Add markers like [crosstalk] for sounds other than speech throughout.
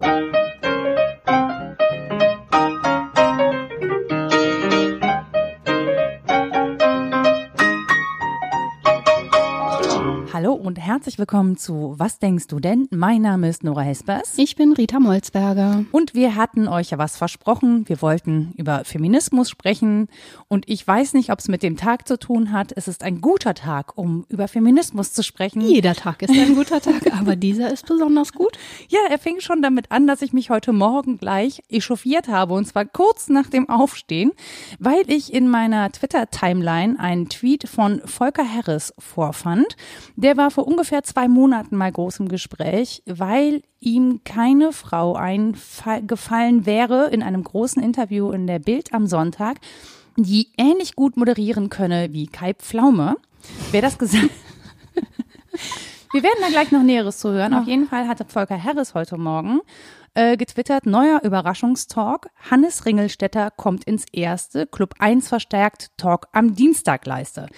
Thank you. Und herzlich willkommen zu Was denkst du denn? Mein Name ist Nora Hespers. Ich bin Rita Molzberger. Und wir hatten euch ja was versprochen. Wir wollten über Feminismus sprechen. Und ich weiß nicht, ob es mit dem Tag zu tun hat. Es ist ein guter Tag, um über Feminismus zu sprechen. Jeder Tag ist ein guter Tag, [laughs] aber dieser ist besonders gut. Ja, er fing schon damit an, dass ich mich heute Morgen gleich echauffiert habe. Und zwar kurz nach dem Aufstehen, weil ich in meiner Twitter-Timeline einen Tweet von Volker Harris vorfand. Der war vor ungefähr zwei Monaten mal groß im Gespräch, weil ihm keine Frau eingefallen wäre in einem großen Interview in der Bild am Sonntag, die ähnlich gut moderieren könne wie Kai Pflaume. Wer das gesagt [laughs] Wir werden da gleich noch Näheres zu hören. Auf jeden Fall hatte Volker Harris heute Morgen äh, getwittert, neuer Überraschungstalk. Hannes Ringelstetter kommt ins erste Club 1 verstärkt Talk am Dienstag leiste.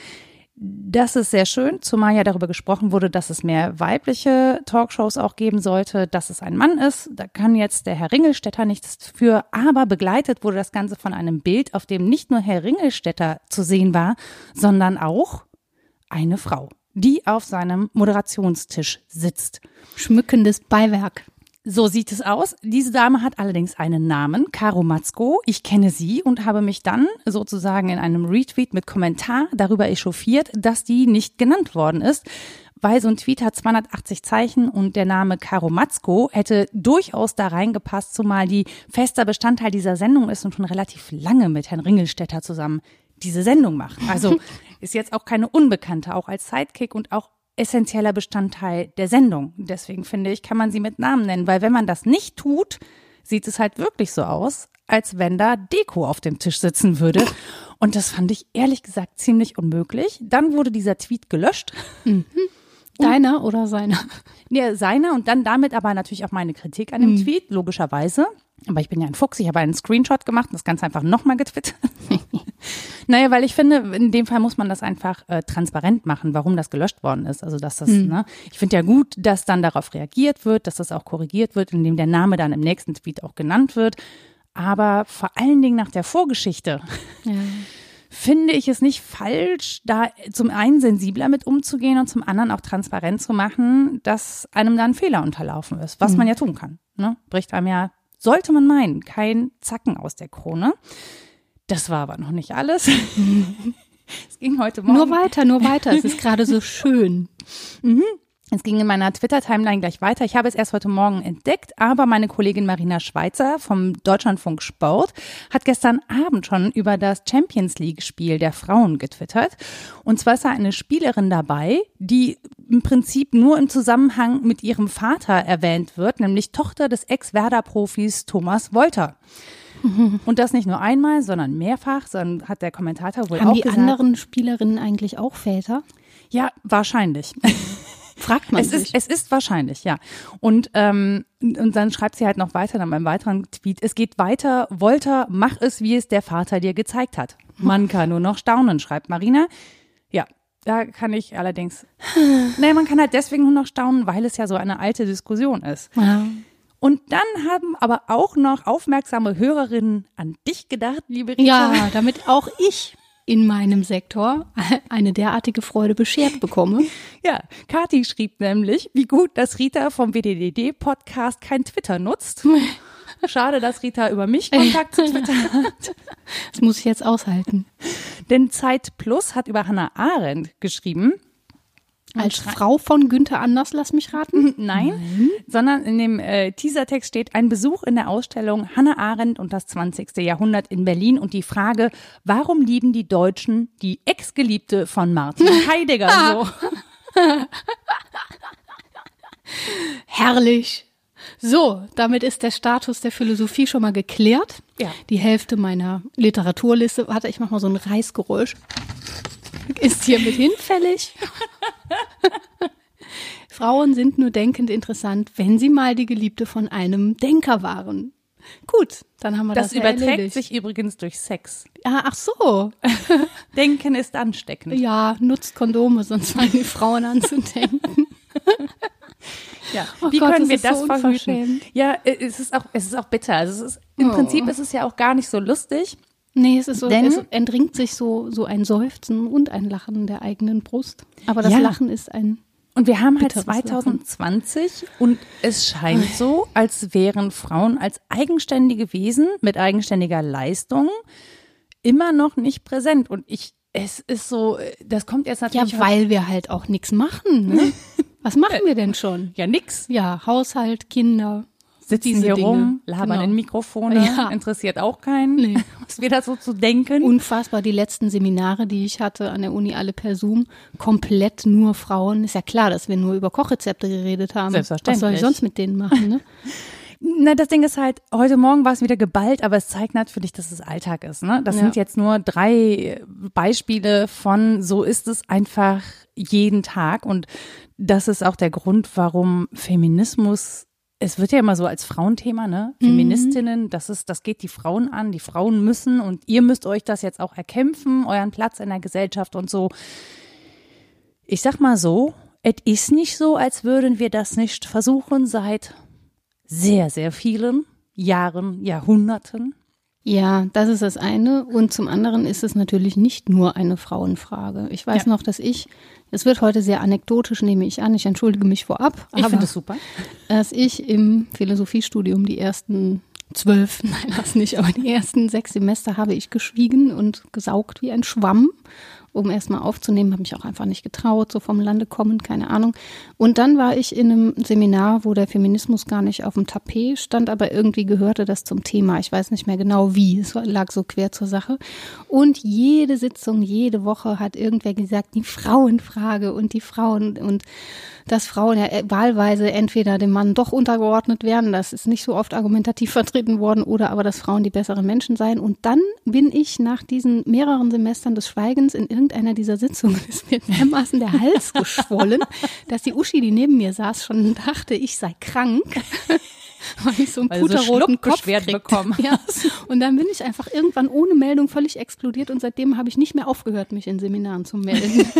Das ist sehr schön, zumal ja darüber gesprochen wurde, dass es mehr weibliche Talkshows auch geben sollte, dass es ein Mann ist. Da kann jetzt der Herr Ringelstetter nichts für, aber begleitet wurde das Ganze von einem Bild, auf dem nicht nur Herr Ringelstetter zu sehen war, sondern auch eine Frau, die auf seinem Moderationstisch sitzt. Schmückendes Beiwerk. So sieht es aus. Diese Dame hat allerdings einen Namen, Caro Matzko. Ich kenne sie und habe mich dann sozusagen in einem Retweet mit Kommentar darüber echauffiert, dass die nicht genannt worden ist. Weil so ein Tweet hat 280 Zeichen und der Name Caro Matzko hätte durchaus da reingepasst, zumal die fester Bestandteil dieser Sendung ist und schon relativ lange mit Herrn Ringelstetter zusammen diese Sendung macht. Also [laughs] ist jetzt auch keine Unbekannte, auch als Sidekick und auch essentieller Bestandteil der Sendung. Deswegen finde ich, kann man sie mit Namen nennen, weil wenn man das nicht tut, sieht es halt wirklich so aus, als wenn da Deko auf dem Tisch sitzen würde. Und das fand ich ehrlich gesagt ziemlich unmöglich. Dann wurde dieser Tweet gelöscht. Mhm. Deiner oder seiner? Ja, seiner und dann damit aber natürlich auch meine Kritik an dem mhm. Tweet, logischerweise. Aber ich bin ja ein Fuchs, ich habe einen Screenshot gemacht und das Ganze einfach nochmal getwittert. [laughs] naja, weil ich finde, in dem Fall muss man das einfach äh, transparent machen, warum das gelöscht worden ist. Also dass das, mhm. ne, ich finde ja gut, dass dann darauf reagiert wird, dass das auch korrigiert wird, indem der Name dann im nächsten Tweet auch genannt wird. Aber vor allen Dingen nach der Vorgeschichte. Ja [laughs] finde ich es nicht falsch, da zum einen sensibler mit umzugehen und zum anderen auch transparent zu machen, dass einem da ein Fehler unterlaufen ist, was mhm. man ja tun kann. Ne? Bricht einem ja sollte man meinen, kein Zacken aus der Krone. Das war aber noch nicht alles. [laughs] es ging heute Morgen. Nur weiter, nur weiter. Es ist gerade so schön. [laughs] Mhm. Es ging in meiner Twitter-Timeline gleich weiter. Ich habe es erst heute Morgen entdeckt, aber meine Kollegin Marina Schweizer vom Deutschlandfunk Sport hat gestern Abend schon über das Champions League-Spiel der Frauen getwittert. Und zwar ist da eine Spielerin dabei, die im Prinzip nur im Zusammenhang mit ihrem Vater erwähnt wird, nämlich Tochter des Ex-Werder-Profis Thomas Wolter. [laughs] Und das nicht nur einmal, sondern mehrfach, sondern hat der Kommentator wohl Haben auch die gesagt, anderen Spielerinnen eigentlich auch Väter? Ja, wahrscheinlich. [laughs] Fragt man es sich. Ist, es ist wahrscheinlich, ja. Und, ähm, und dann schreibt sie halt noch weiter in einem weiteren Tweet, es geht weiter, Wolter, mach es, wie es der Vater dir gezeigt hat. Man kann nur noch staunen, schreibt Marina. Ja, da kann ich allerdings, [sighs] naja, man kann halt deswegen nur noch staunen, weil es ja so eine alte Diskussion ist. Ja. Und dann haben aber auch noch aufmerksame Hörerinnen an dich gedacht, liebe Rita. Ja, damit auch ich in meinem Sektor [laughs] eine derartige Freude beschert bekomme. [laughs] Ja, Kati schrieb nämlich, wie gut, dass Rita vom WDDD-Podcast kein Twitter nutzt. [laughs] Schade, dass Rita über mich Kontakt zu Twitter hat. Das muss ich jetzt aushalten. Denn Zeit Plus hat über Hannah Arendt geschrieben. Als Frau von Günther Anders, lass mich raten? Nein, Nein. sondern in dem äh, Teasertext steht ein Besuch in der Ausstellung Hannah Arendt und das 20. Jahrhundert in Berlin und die Frage, warum lieben die Deutschen die Ex-Geliebte von Martin [laughs] Heidegger so? [laughs] Herrlich. So, damit ist der Status der Philosophie schon mal geklärt. Ja. Die Hälfte meiner Literaturliste, warte, ich mach mal so ein Reißgeräusch ist hiermit hinfällig. [laughs] Frauen sind nur denkend interessant, wenn sie mal die Geliebte von einem Denker waren. Gut, dann haben wir das. Das überträgt erledigt. sich übrigens durch Sex. Ja, ach so. [laughs] Denken ist ansteckend. Ja, nutzt Kondome, sonst fangen die Frauen an zu denken. [laughs] Ja. Oh Wie Gott, können wir das so verhüten? Ja, äh, es ist auch, es ist auch bitter. Also es ist, im Oh. Prinzip ist es ja auch gar nicht so lustig. Nee, es ist so, Denn- es entringt sich so, so ein Seufzen und ein Lachen der eigenen Brust. Aber das Ja. Lachen ist ein, Und wir haben halt Bitteres Lachen. 2020 und es scheint so, als wären Frauen als eigenständige Wesen mit eigenständiger Leistung immer noch nicht präsent. Und ich, es ist so, das kommt jetzt ja, natürlich. weil wir halt auch nichts machen, ne? [laughs] Was machen wir denn schon? ja, nix. Ja, Haushalt, Kinder. Sitzen Diese hier Dinge. rum, labern Genau. in Mikrofone, Ja. interessiert auch keinen, Nee. [laughs] was wir da so zu denken. Unfassbar, die letzten Seminare, die ich hatte an der Uni, alle per Zoom, komplett nur Frauen. Ist ja klar, dass wir nur über Kochrezepte geredet haben. Selbstverständlich. Was soll ich sonst mit denen machen, ne? [laughs] Na, das Ding ist halt, heute Morgen war es wieder geballt, aber es zeigt natürlich, dass es Alltag ist. Ne? Das Ja. sind jetzt nur drei Beispiele von, so ist es einfach jeden Tag. Und das ist auch der Grund, warum Feminismus, es wird ja immer so als Frauenthema, ne? Feministinnen, das ist, das geht die Frauen an, die Frauen müssen und ihr müsst euch das jetzt auch erkämpfen, euren Platz in der Gesellschaft und so. Ich sag mal so, es ist nicht so, als würden wir das nicht versuchen seit sehr, sehr vielen Jahren, Jahrhunderten. Ja, das ist das eine. Und zum anderen ist es natürlich nicht nur eine Frauenfrage. Ich weiß Ja. noch, dass ich, es wird heute sehr anekdotisch, nehme ich an, ich entschuldige mich vorab, Ich finde es super. dass ich im Philosophiestudium die ersten zwölf, [laughs] nein, das nicht, aber die ersten sechs Semester habe ich geschwiegen und gesaugt wie ein Schwamm, um erstmal aufzunehmen, habe mich auch einfach nicht getraut, so vom Lande kommen, keine Ahnung. Und dann war ich in einem Seminar, wo der Feminismus gar nicht auf dem Tapet stand, aber irgendwie gehörte das zum Thema. Ich weiß nicht mehr genau wie, es lag so quer zur Sache. Und jede Sitzung, jede Woche hat irgendwer gesagt, die Frauenfrage und die Frauen und dass Frauen ja wahlweise entweder dem Mann doch untergeordnet werden, das ist nicht so oft argumentativ vertreten worden, oder aber, dass Frauen die besseren Menschen seien. Und dann bin ich nach diesen mehreren Semestern des Schweigens in irgendeiner dieser Sitzungen ist mir dermaßen der Hals geschwollen, dass die Uschi, die neben mir saß, schon dachte, ich sei krank. [laughs] Weil ich so einen du so puterroten Kopf bekommen [laughs] Ja. Und dann bin ich einfach irgendwann ohne Meldung völlig explodiert und seitdem habe ich nicht mehr aufgehört, mich in Seminaren zu melden. [laughs]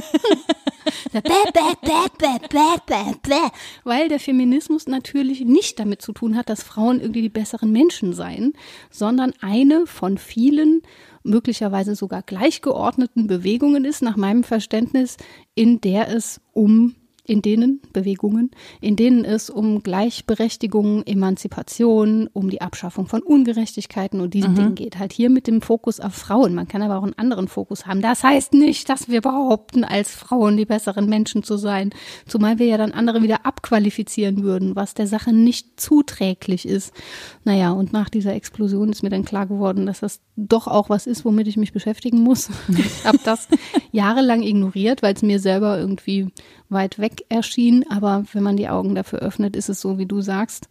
Weil der Feminismus natürlich nicht damit zu tun hat, dass Frauen irgendwie die besseren Menschen seien, sondern eine von vielen möglicherweise sogar gleichgeordneten Bewegungen ist, nach meinem Verständnis, in der es um in denen Bewegungen, in denen es um Gleichberechtigung, Emanzipation, um die Abschaffung von Ungerechtigkeiten und diesen Dingen geht. Halt hier mit dem Fokus auf Frauen. Man kann aber auch einen anderen Fokus haben. Das heißt nicht, dass wir behaupten, als Frauen die besseren Menschen zu sein. Zumal wir ja dann andere wieder abqualifizieren würden, was der Sache nicht zuträglich ist. Naja, und nach dieser Explosion ist mir dann klar geworden, dass das doch auch was ist, womit ich mich beschäftigen muss. [laughs] Ich habe das [laughs] jahrelang ignoriert, weil es mir selber irgendwie weit weg erschien. Aber wenn man die Augen dafür öffnet, ist es so, wie du sagst,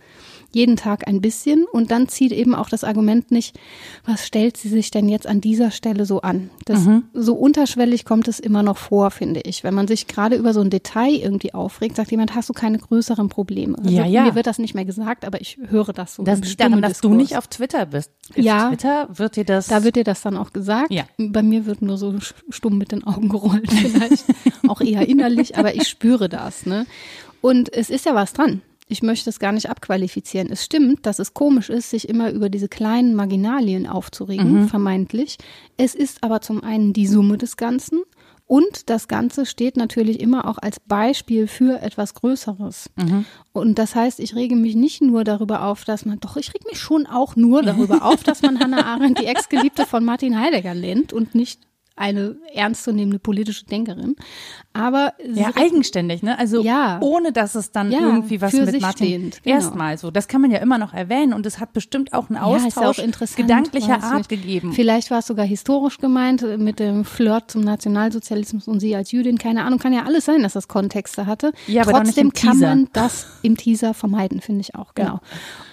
jeden Tag ein bisschen. Und dann zieht eben auch das Argument nicht, was stellt sie sich denn jetzt an dieser Stelle so an? Das, So unterschwellig kommt es immer noch vor, finde ich. Wenn man sich gerade über so ein Detail irgendwie aufregt, sagt jemand, hast du keine größeren Probleme? Ja, Also, ja. Mir wird das nicht mehr gesagt, aber ich höre das so. Das liegt daran, dass du Stimmediskurs. nicht auf Twitter bist. Auf Ja. Twitter wird dir das. Da wird dir das dann auch gesagt. Ja. Bei mir wird nur so stumm mit den Augen gerollt [laughs] vielleicht. auch eher innerlich, aber ich spüre das. Ne? Und es ist ja was dran. Ich möchte es gar nicht abqualifizieren. Es stimmt, dass es komisch ist, sich immer über diese kleinen Marginalien aufzuregen, vermeintlich. Es ist aber zum einen die Summe des Ganzen und das Ganze steht natürlich immer auch als Beispiel für etwas Größeres. Und das heißt, ich rege mich nicht nur darüber auf, dass man, doch, ich reg mich schon auch nur darüber auf, dass man Hannah Arendt, die [laughs] Ex-Geliebte von Martin Heidegger, nennt und nicht eine ernstzunehmende politische Denkerin. Aber ja, eigenständig, ne? Also Ja. ohne dass es dann Ja, irgendwie was für mit sich Martin stehend, genau. erstmal so. Das kann man ja immer noch erwähnen und es hat bestimmt auch einen ist ja Austausch auch gedanklicher Art gegeben. Vielleicht war es sogar historisch gemeint mit dem Flirt zum Nationalsozialismus und sie als Jüdin. Keine Ahnung, kann ja alles sein, dass das Kontexte hatte. Ja, aber Trotzdem kann man das im Teaser vermeiden, finde ich auch, genau.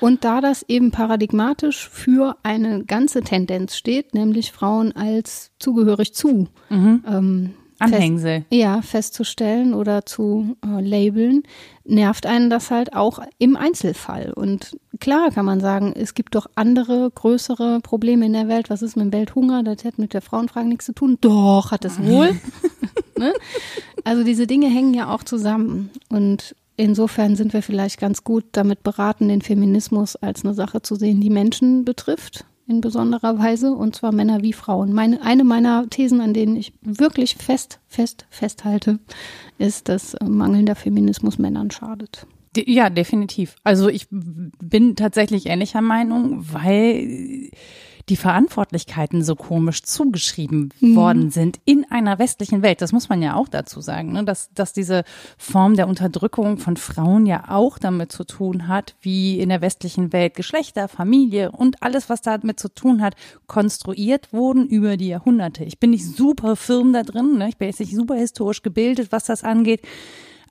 Und da das eben paradigmatisch für eine ganze Tendenz steht, nämlich Frauen als zugehörig zu Mhm. ähm, Anhängsel. ja, festzustellen oder zu äh, labeln, nervt einen das halt auch im Einzelfall. Und klar kann man sagen, es gibt doch andere, größere Probleme in der Welt. Was ist mit dem Welthunger? Das hat mit der Frauenfrage nichts zu tun. Doch, hat es wohl. [laughs] ne? Also diese Dinge hängen ja auch zusammen. Und insofern sind wir vielleicht ganz gut damit beraten, den Feminismus als eine Sache zu sehen, die Menschen betrifft in besonderer Weise, und zwar Männer wie Frauen. Meine, eine meiner Thesen, an denen ich wirklich fest, fest, festhalte, ist, dass äh, mangelnder Feminismus Männern schadet. Ja, definitiv. Also ich bin tatsächlich ähnlicher Meinung, weil die Verantwortlichkeiten so komisch zugeschrieben mhm. worden sind in einer westlichen Welt. Das muss man ja auch dazu sagen, ne? dass, dass diese Form der Unterdrückung von Frauen ja auch damit zu tun hat, wie in der westlichen Welt Geschlechter, Familie und alles, was damit zu tun hat, konstruiert wurden über die Jahrhunderte. Ich bin nicht super firm da drin, ne? ich bin jetzt nicht super historisch gebildet, was das angeht.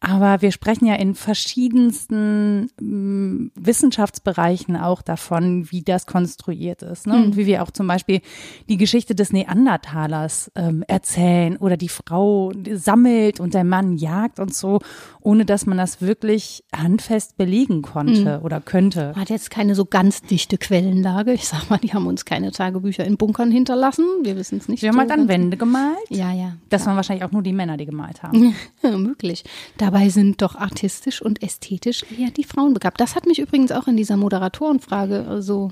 Aber wir sprechen ja in verschiedensten ähm, Wissenschaftsbereichen auch davon, wie das konstruiert ist. Ne? Mhm. Und wie wir auch zum Beispiel die Geschichte des Neandertalers ähm, erzählen oder die Frau sammelt und der Mann jagt und so, ohne dass man das wirklich handfest belegen konnte mhm. oder könnte. Hat jetzt keine so ganz dichte Quellenlage. Ich sag mal, die haben uns keine Tagebücher in Bunkern hinterlassen. Wir wissen es nicht. Wir haben halt an Wände gemalt. Ja, ja. Das ja. waren wahrscheinlich auch nur die Männer, die gemalt haben. [laughs] möglich. Da Dabei sind doch artistisch und ästhetisch eher die Frauen begabt. Das hat mich übrigens auch in dieser Moderatorenfrage so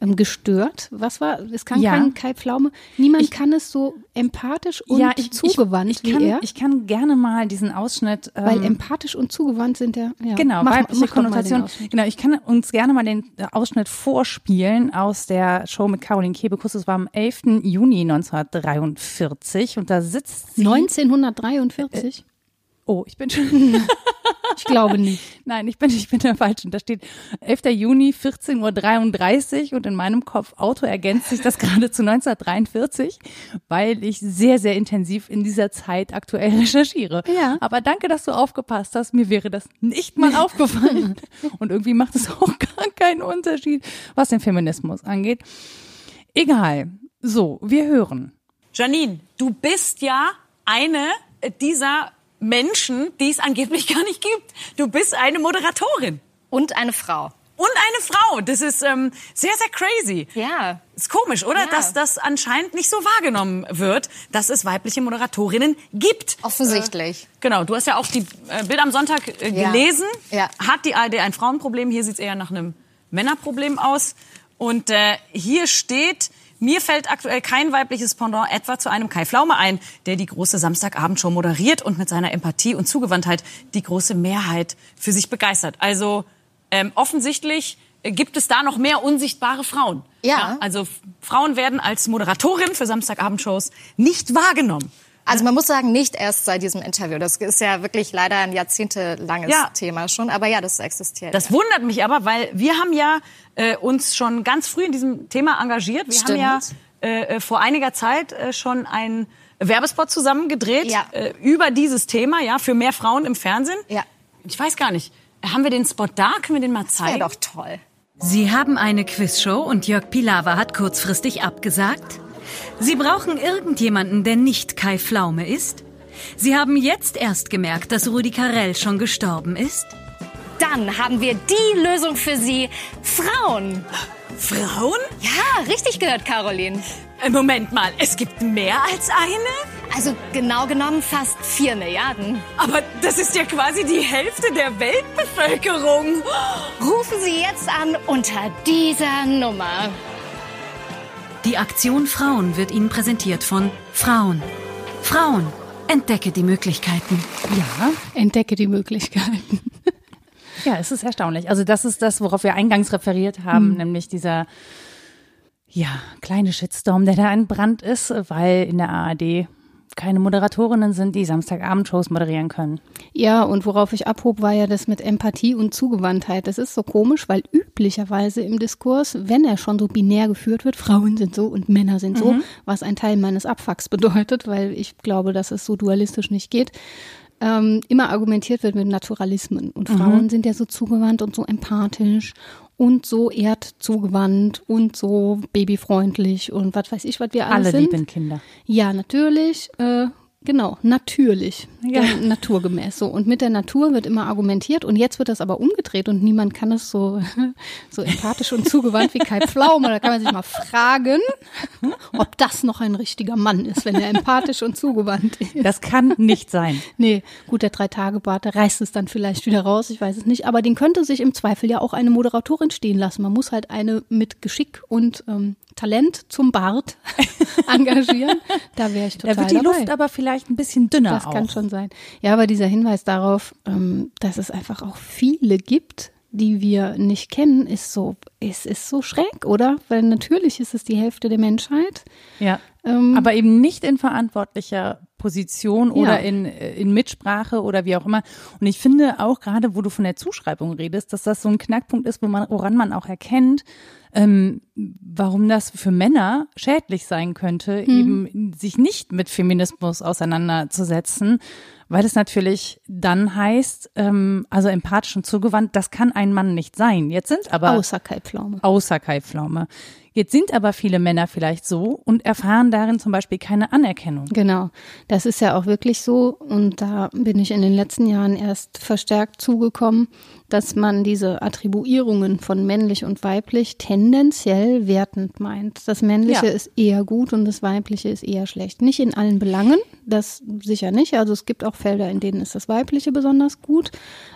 ähm, gestört. Was war? Es kann ja. kein Kai Pflaume. Niemand ich, kann es so empathisch und ja, ich, zugewandt ich, ich, wie kann, er. Ich kann gerne mal diesen Ausschnitt. Ähm, Weil empathisch und zugewandt sind ja. ja genau, mach, weibliche mach Konnotation. Genau, ich kann uns gerne mal den Ausschnitt vorspielen aus der Show mit Caroline Kebekus. Es war am 11. Juni 1943 und da sitzt sie. 1943? Oh, ich bin schon. [laughs] ich glaube nicht. [laughs] Nein, ich bin, ich bin der Falschen. Da steht 11. Juni, 14.33 Uhr und in meinem Kopf Auto ergänzt sich das [laughs] gerade zu 1943, weil ich sehr, sehr intensiv in dieser Zeit aktuell recherchiere. Ja. Aber danke, dass du aufgepasst hast. Mir wäre das nicht mal aufgefallen. Und irgendwie macht es auch gar keinen Unterschied, was den Feminismus angeht. Egal. So, wir hören. Janine, du bist ja eine dieser Menschen, die es angeblich [laughs] gar nicht gibt. Du bist eine Moderatorin. Und eine Frau. Und eine Frau. Das ist ähm, sehr, sehr crazy. Ja. Ist komisch, oder? Ja. Dass das anscheinend nicht so wahrgenommen wird, dass es weibliche Moderatorinnen gibt. Offensichtlich. Äh, genau. Du hast ja auch die äh, Bild am Sonntag äh, gelesen. Ja. Hat die ARD ein Frauenproblem? Hier sieht es eher nach einem Männerproblem aus. Und äh, hier steht, mir fällt aktuell kein weibliches Pendant etwa zu einem Kai Pflaume ein, der die große Samstagabendshow moderiert und mit seiner Empathie und Zugewandtheit die große Mehrheit für sich begeistert. Also ähm, offensichtlich gibt es da noch mehr unsichtbare Frauen. Ja. ja also Frauen werden als Moderatorin für Samstagabendshows nicht wahrgenommen. Also man muss sagen, nicht erst seit diesem Interview. Das ist ja wirklich leider ein jahrzehntelanges ja. Thema schon. Aber ja, das existiert. Das wundert mich aber, weil wir haben ja äh, uns schon ganz früh in diesem Thema engagiert. Wir Stimmt. haben ja äh, äh vor einiger Zeit äh, schon einen Werbespot zusammen gedreht ja. äh, über dieses Thema, ja, für mehr Frauen im Fernsehen. Ja. Ich weiß gar nicht. Haben wir den Spot da? Können wir den mal zeigen? Das doch toll. Sie haben eine Quizshow und Jörg Pilawa hat kurzfristig abgesagt? Sie brauchen irgendjemanden, der nicht Kai Pflaume ist? Sie haben jetzt erst gemerkt, dass Rudi Carell schon gestorben ist? Dann haben wir die Lösung für Sie. Frauen. Frauen? Ja, richtig gehört, Caroline. Äh, Moment mal, es gibt mehr als eine? Also genau genommen fast vier Milliarden. Aber das ist ja quasi die Hälfte der Weltbevölkerung. Rufen Sie jetzt an unter dieser Nummer. Die Aktion Frauen wird Ihnen präsentiert von Frauen. Frauen, entdecke die Möglichkeiten. Ja, entdecke die Möglichkeiten. [laughs] Ja, es ist erstaunlich. Also das ist das, worauf wir eingangs referiert haben, mhm. nämlich dieser ja, kleine Shitstorm, der da entbrannt ist, weil in der ARD keine Moderatorinnen sind, die Samstagabendshows moderieren können. Ja, und worauf ich abhob, war ja das mit Empathie und Zugewandtheit. Das ist so komisch, weil üblicherweise im Diskurs, wenn er schon so binär geführt wird, Frauen sind so und Männer sind so, mhm. was ein Teil meines Abfucks bedeutet, weil ich glaube, dass es so dualistisch nicht geht, ähm, immer argumentiert wird mit Naturalismen. Und mhm. Frauen sind ja so zugewandt und so empathisch und so erdzugewandt und so babyfreundlich und was weiß ich, was wir alle, alle sind. lieben Kinder. Ja, natürlich. Äh, Genau, natürlich, ja. naturgemäß so. Und mit der Natur wird immer argumentiert und jetzt wird das aber umgedreht und niemand kann es so, [laughs] so empathisch und zugewandt wie Kai Pflaume. Da kann man sich mal fragen, [laughs] ob das noch ein richtiger Mann ist, wenn er empathisch und zugewandt ist. Das kann nicht sein. Nee, gut, der Drei-Tage-Bart, der reißt es dann vielleicht wieder raus, ich weiß es nicht. Aber den könnte sich im Zweifel ja auch eine Moderatorin stehen lassen. Man muss halt eine mit Geschick und ähm, Talent zum Bart [laughs] engagieren. Da wäre ich total Da wird die dabei. Luft aber vielleicht ein bisschen dünner Das auch. kann schon sein. Ja, aber dieser Hinweis darauf, ähm, dass es einfach auch viele gibt, die wir nicht kennen, ist so, ist, ist so schräg, oder? Weil natürlich ist es die Hälfte der Menschheit. Ja. Ähm, aber eben nicht in verantwortlicher Position oder Ja. in, äh, in Mitsprache oder wie auch immer. Und ich finde auch gerade, wo du von der Zuschreibung redest, dass das so ein Knackpunkt ist, wo man, woran man auch erkennt, ähm, warum das für Männer schädlich sein könnte, eben sich nicht mit Feminismus auseinanderzusetzen, weil es natürlich dann heißt, ähm, also empathisch und zugewandt, das kann ein Mann nicht sein. Jetzt sind aber außer Kai Pflaume. außer Kai Pflaume. Jetzt sind aber viele Männer vielleicht so und erfahren darin zum Beispiel keine Anerkennung. Genau, das ist ja auch wirklich so und da bin ich in den letzten Jahren erst verstärkt zugekommen, dass man diese Attribuierungen von männlich und weiblich tendenziell wertend meint. Das männliche Ja. ist eher gut und das weibliche ist eher schlecht. Nicht in allen Belangen, das sicher nicht. Also es gibt auch Felder, in denen ist das weibliche besonders gut,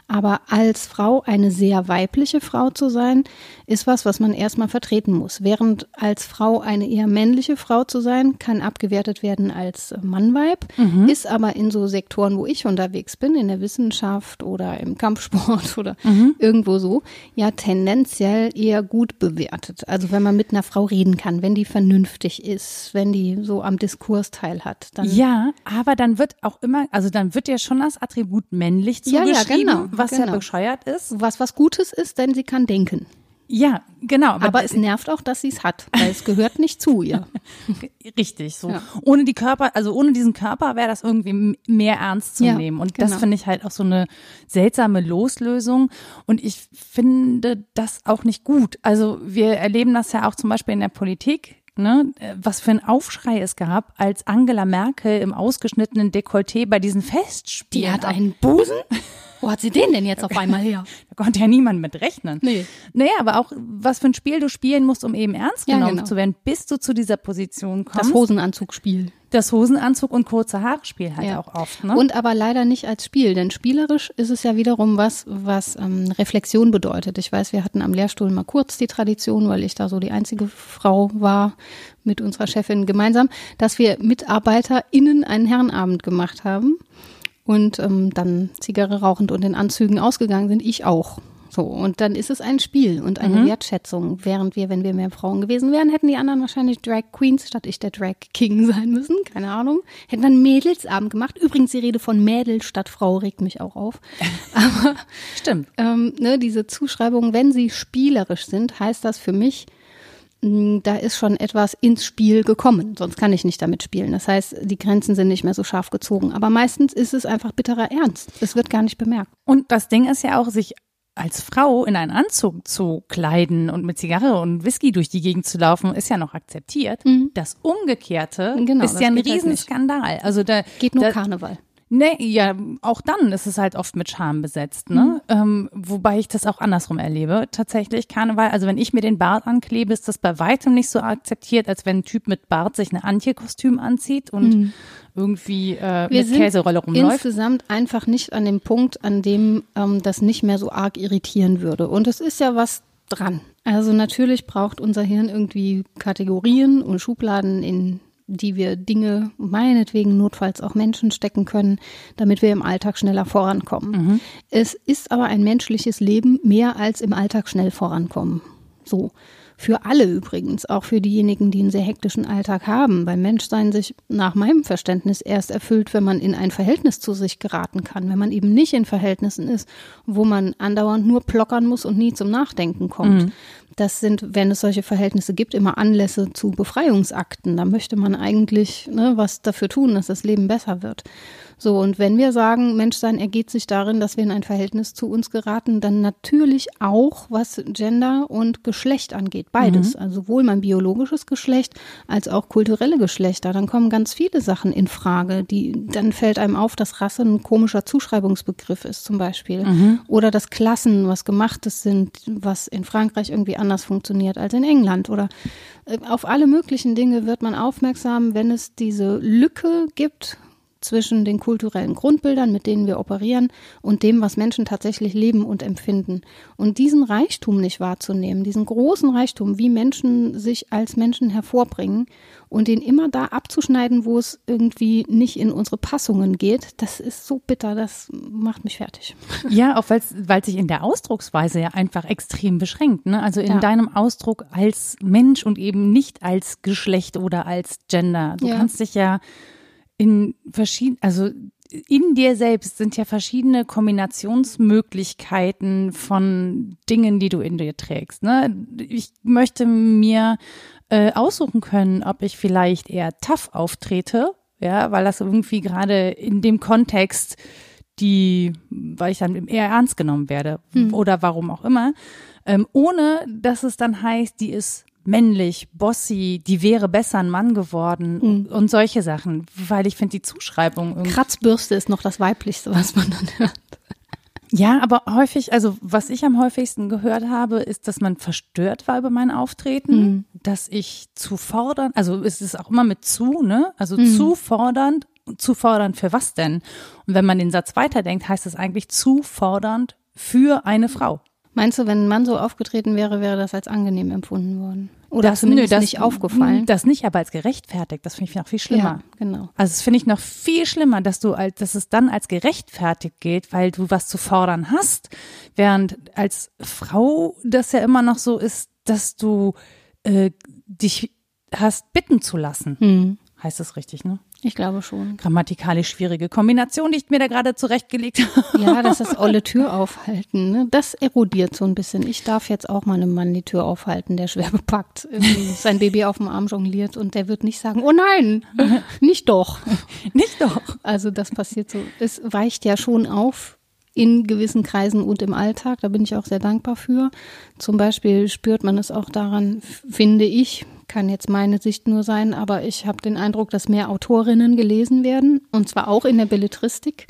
aber als Frau eine sehr weibliche Frau zu sein, ist was, was man erstmal vertreten muss. Während als Frau eine eher männliche Frau zu sein, kann abgewertet werden als Mann-Weib, ist aber in so Sektoren, wo ich unterwegs bin, in der Wissenschaft oder im Kampfsport [laughs] oder irgendwo so, ja tendenziell eher gut bewertet. Also wenn man mit einer Frau reden kann, wenn die vernünftig ist, wenn die so am Diskurs teilhat, dann Ja, aber dann wird auch immer, also dann wird ja schon das Attribut männlich Ja, ja, zugeschrieben, genau, was ja genau. bescheuert ist. was was Gutes ist, denn sie kann denken. Ja, genau. Aber es nervt auch, dass sie es hat, weil es gehört nicht zu ihr. [laughs] Richtig, so. Ja. Ohne die Körper, also ohne diesen Körper wäre das irgendwie mehr ernst zu Ja, nehmen. Und das genau. finde ich halt auch so eine seltsame Loslösung. Und ich finde das auch nicht gut. Also wir erleben das ja auch zum Beispiel in der Politik. Ne, was für ein Aufschrei es gab, als Angela Merkel im ausgeschnittenen Dekolleté bei diesen Festspielen. Die hat einen Busen? [laughs] Wo hat sie den denn jetzt auf einmal her? [laughs] Da konnte ja niemand mit rechnen. Nee. Naja, aber auch, was für ein Spiel du spielen musst, um eben ernst Ja, genommen genau. zu werden, bis du zu dieser Position kommst. Das Hosenanzugspiel. das Hosenanzug und kurze Haare Spiel halt Ja. auch oft. Ne? Und aber leider nicht als Spiel, denn spielerisch ist es ja wiederum was, was ähm, Reflexion bedeutet. Ich weiß, wir hatten am Lehrstuhl mal kurz die Tradition, weil ich da so die einzige Frau war mit unserer Chefin gemeinsam, dass wir MitarbeiterInnen einen Herrenabend gemacht haben und ähm, dann Zigarre rauchend und in Anzügen ausgegangen sind, ich auch. So, und dann ist es ein Spiel und eine Wertschätzung. Während wir, wenn wir mehr Frauen gewesen wären, hätten die anderen wahrscheinlich Drag Queens statt ich der Drag King [laughs] sein müssen. Keine Ahnung. Hätten dann Mädelsabend gemacht. Übrigens, die Rede von Mädel statt Frau regt mich auch auf. [laughs] Aber Stimmt. ähm, ne, diese Zuschreibungen, wenn sie spielerisch sind, heißt das für mich, da ist schon etwas ins Spiel gekommen. Sonst kann ich nicht damit spielen. Das heißt, die Grenzen sind nicht mehr so scharf gezogen. Aber meistens ist es einfach bitterer Ernst. Es wird gar nicht bemerkt. Und das Ding ist ja auch, sich als Frau in einen Anzug zu kleiden und mit Zigarre und Whisky durch die Gegend zu laufen, ist ja noch akzeptiert. Das Umgekehrte Mhm. Genau, ist das ja ein halt. Riesenskandal. Also da Geht nur da, Karneval. Nee, ja, auch dann ist es halt oft mit Scham besetzt, ne? Mhm. Ähm, wobei ich das auch andersrum erlebe. Tatsächlich Karneval, also wenn ich mir den Bart anklebe, ist das bei weitem nicht so akzeptiert, als wenn ein Typ mit Bart sich ein Antje-Kostüm anzieht und irgendwie äh, Mhm. Wir mit Käserolle rumläuft. insgesamt einfach nicht an dem Punkt, an dem ähm, das nicht mehr so arg irritieren würde. Und es ist ja was dran. Also natürlich braucht unser Hirn irgendwie Kategorien und Schubladen, in die wir Dinge, meinetwegen notfalls auch Menschen stecken können, damit wir im Alltag schneller vorankommen. Es ist aber ein menschliches Leben mehr als im Alltag schnell vorankommen. So. Für alle übrigens, auch für diejenigen, die einen sehr hektischen Alltag haben, weil Menschsein sich nach meinem Verständnis erst erfüllt, wenn man in ein Verhältnis zu sich geraten kann, wenn man eben nicht in Verhältnissen ist, wo man andauernd nur plockern muss und nie zum Nachdenken kommt. Das sind, wenn es solche Verhältnisse gibt, immer Anlässe zu Befreiungsakten. Da möchte man eigentlich ne, was dafür tun, dass das Leben besser wird. So, und wenn wir sagen, Menschsein ergeht sich darin, dass wir in ein Verhältnis zu uns geraten, dann natürlich auch, was Gender und Geschlecht angeht. Beides. Mhm. Also sowohl mein biologisches Geschlecht als auch kulturelle Geschlechter. Dann kommen ganz viele Sachen in Frage. Die, dann fällt einem auf, dass Rasse ein komischer Zuschreibungsbegriff ist, zum Beispiel. Mhm. Oder dass Klassen was Gemachtes sind, was in Frankreich irgendwie anders funktioniert als in England. Oder äh, auf alle möglichen Dinge wird man aufmerksam, wenn es diese Lücke gibt zwischen den kulturellen Grundbildern, mit denen wir operieren, und dem, was Menschen tatsächlich leben und empfinden. Und diesen Reichtum nicht wahrzunehmen, diesen großen Reichtum, wie Menschen sich als Menschen hervorbringen und den immer da abzuschneiden, wo es irgendwie nicht in unsere Passungen geht, das ist so bitter, das macht mich fertig. [laughs] Ja, auch weil es sich in der Ausdrucksweise ja einfach extrem beschränkt. Ne? Also in ja. deinem Ausdruck als Mensch und eben nicht als Geschlecht oder als Gender. Du ja. kannst dich ja in verschiedenen, also in dir selbst sind ja verschiedene Kombinationsmöglichkeiten von Dingen, die du in dir trägst. Ne? Ich möchte mir äh, aussuchen können, ob ich vielleicht eher tough auftrete, ja, weil das irgendwie gerade in dem Kontext die, weil ich dann eher ernst genommen werde hm. oder warum auch immer, ähm, ohne dass es dann heißt, die ist männlich, bossy, die wäre besser ein Mann geworden mhm. und solche Sachen, weil ich finde die Zuschreibung irgendwie Kratzbürste ist noch das weiblichste, was man dann hört. Ja, aber häufig, also was ich am häufigsten gehört habe, ist, dass man verstört war über mein Auftreten, mhm. dass ich zu fordern, also es ist auch immer mit zu, ne? Also mhm. zu fordernd, zu fordernd für was denn? Und wenn man den Satz weiterdenkt, heißt es eigentlich zu fordernd für eine Frau. Meinst du, wenn ein Mann so aufgetreten wäre, wäre das als angenehm empfunden worden? Oder das, nö, das, nicht aufgefallen? Das nicht, aber als gerechtfertigt. Das finde ich noch viel schlimmer. Ja, genau. Also das finde ich noch viel schlimmer, dass du als, dass es dann als gerechtfertigt gilt, weil du was zu fordern hast, während als Frau das ja immer noch so ist, dass du äh, dich hast bitten zu lassen. Hm. Heißt das richtig, ne? Ich glaube schon. Grammatikalisch schwierige Kombination, die ich mir da gerade zurechtgelegt [laughs] habe. Ja, das ist olle Tür aufhalten. Ne? Das erodiert so ein bisschen. Ich darf jetzt auch mal einem Mann die Tür aufhalten, der schwer bepackt [laughs] sein Baby auf dem Arm jongliert und der wird nicht sagen, oh nein, [laughs] nicht doch. nicht doch. Also das passiert so. Es weicht ja schon auf in gewissen Kreisen und im Alltag. Da bin ich auch sehr dankbar für. Zum Beispiel spürt man es auch daran, finde ich, kann jetzt meine Sicht nur sein, aber ich habe den Eindruck, dass mehr Autorinnen gelesen werden und zwar auch in der Belletristik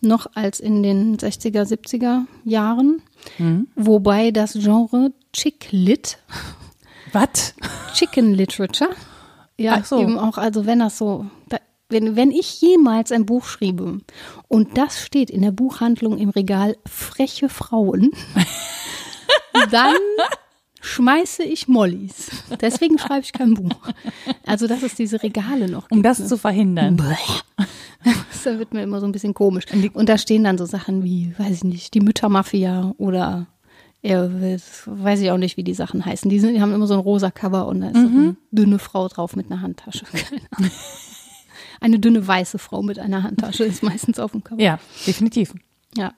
noch als in den 60er, 70er Jahren, mhm. wobei das Genre Chick Lit [laughs] was? Chicken Literature. Ja, so. eben auch, also wenn das so, da, wenn, wenn ich jemals ein Buch schriebe und das steht in der Buchhandlung im Regal freche Frauen, [laughs] dann schmeiße ich Mollys. Deswegen [laughs] schreibe ich kein Buch. Also, dass es diese Regale noch gibt. Um das ne? zu verhindern. [laughs] da wird mir immer so ein bisschen komisch. Und da stehen dann so Sachen wie, weiß ich nicht, die Müttermafia oder ja, weiß ich auch nicht, wie die Sachen heißen. Die, sind, die haben immer so ein rosa Cover und da ist mhm. so eine dünne Frau drauf mit einer Handtasche. [laughs] Eine dünne weiße Frau mit einer Handtasche ist meistens auf dem Cover. Ja, definitiv. Ja.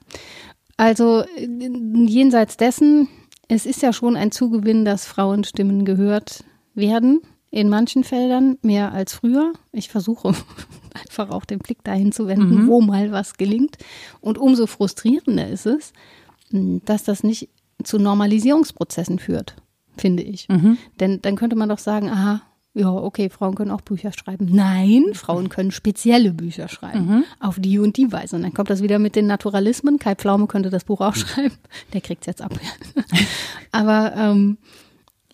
Also jenseits dessen, es ist ja schon ein Zugewinn, dass Frauenstimmen gehört werden. In manchen Feldern mehr als früher. Ich versuche [laughs] einfach auch den Blick dahin zu wenden, mhm. wo mal was gelingt. Und umso frustrierender ist es, dass das nicht zu Normalisierungsprozessen führt, finde ich. Mhm. Denn dann könnte man doch sagen, aha, ja, okay, Frauen können auch Bücher schreiben. Nein, Frauen können spezielle Bücher schreiben. Mhm. Auf die und die Weise. Und dann kommt das wieder mit den Naturalismen. Kai Pflaume könnte das Buch auch [laughs] schreiben. Der kriegt es jetzt ab. [laughs] Aber ähm,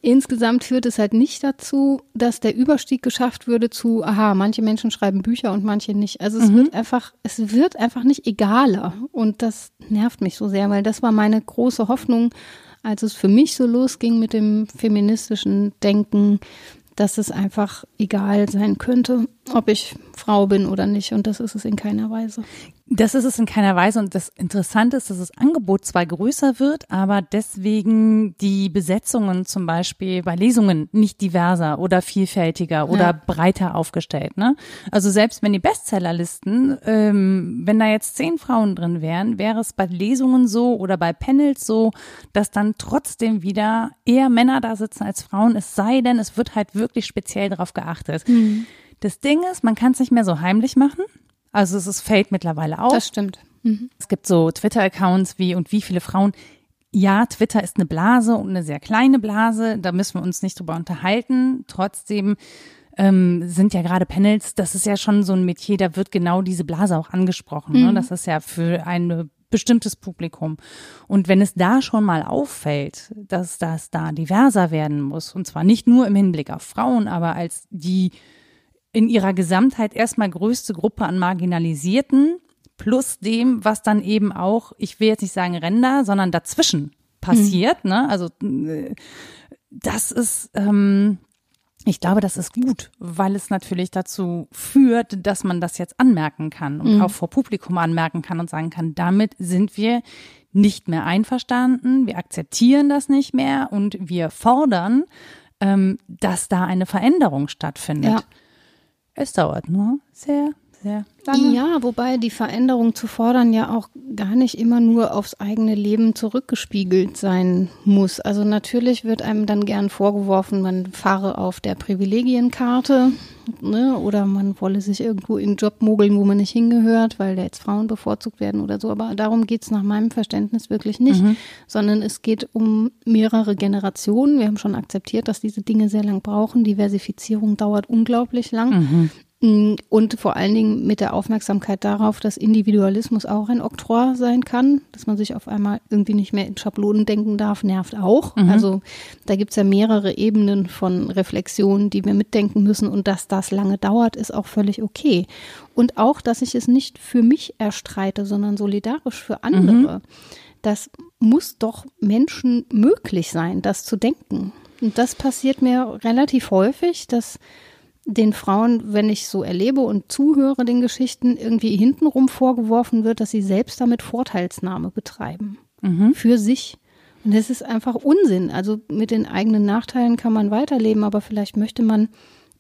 insgesamt führt es halt nicht dazu, dass der Überstieg geschafft würde zu, aha, manche Menschen schreiben Bücher und manche nicht. Also es mhm. wird einfach, es wird einfach nicht egaler. Und das nervt mich so sehr, weil das war meine große Hoffnung, als es für mich so losging mit dem feministischen Denken, dass es einfach egal sein könnte, ob ich Frau bin oder nicht. Und das ist es in keiner Weise. Das ist es in keiner Weise. Und das Interessante ist, dass das Angebot zwar größer wird, aber deswegen die Besetzungen zum Beispiel bei Lesungen nicht diverser oder vielfältiger oder ja. breiter aufgestellt. Ne? Also selbst wenn die Bestsellerlisten, ähm, wenn da jetzt zehn Frauen drin wären, wäre es bei Lesungen so oder bei Panels so, dass dann trotzdem wieder eher Männer da sitzen als Frauen, es sei denn, es wird halt wirklich speziell darauf geachtet. Mhm. Das Ding ist, man kann es nicht mehr so heimlich machen. Also es ist, fällt mittlerweile auf. Das stimmt. Mhm. Es gibt so Twitter-Accounts wie und wie viele Frauen. Ja, Twitter ist eine Blase und eine sehr kleine Blase. Da müssen wir uns nicht drüber unterhalten. Trotzdem ähm, sind ja gerade Panels, das ist ja schon so ein Metier, da wird genau diese Blase auch angesprochen. Ne? Mhm. Das ist ja für ein bestimmtes Publikum. Und wenn es da schon mal auffällt, dass das da diverser werden muss, und zwar nicht nur im Hinblick auf Frauen, aber als die in ihrer Gesamtheit erstmal größte Gruppe an Marginalisierten, plus dem, was dann eben auch, ich will jetzt nicht sagen Ränder, sondern dazwischen passiert, ne? Also äh, das ist, ähm, ich glaube, das ist gut, weil es natürlich dazu führt, dass man das jetzt anmerken kann und auch vor Publikum anmerken kann und sagen kann, damit sind wir nicht mehr einverstanden, wir akzeptieren das nicht mehr und wir fordern, ähm, dass da eine Veränderung stattfindet. Ja. Es dauert nur sehr, sehr lange. Ja, wobei die Veränderung zu fordern ja auch gar nicht immer nur aufs eigene Leben zurückgespiegelt sein muss. Also natürlich wird einem dann gern vorgeworfen, man fahre auf der Privilegienkarte ne, oder man wolle sich irgendwo in Job mogeln, wo man nicht hingehört, weil da jetzt Frauen bevorzugt werden oder so. Aber darum geht's nach meinem Verständnis wirklich nicht, sondern es geht um mehrere Generationen. Wir haben schon akzeptiert, dass diese Dinge sehr lang brauchen. Diversifizierung dauert unglaublich lang. Und vor allen Dingen mit der Aufmerksamkeit darauf, dass Individualismus auch ein Oktroi sein kann, dass man sich auf einmal irgendwie nicht mehr in Schablonen denken darf, nervt auch. Also da gibt's ja mehrere Ebenen von Reflexion, die wir mitdenken müssen und dass das lange dauert, ist auch völlig okay. Und auch, dass ich es nicht für mich erstreite, sondern solidarisch für andere. Das muss doch Menschen möglich sein, das zu denken. Und das passiert mir relativ häufig, dass den Frauen, wenn ich so erlebe und zuhöre den Geschichten, irgendwie hintenrum vorgeworfen wird, dass sie selbst damit Vorteilsnahme betreiben. Für sich. Und das ist einfach Unsinn. Also mit den eigenen Nachteilen kann man weiterleben, aber vielleicht möchte man,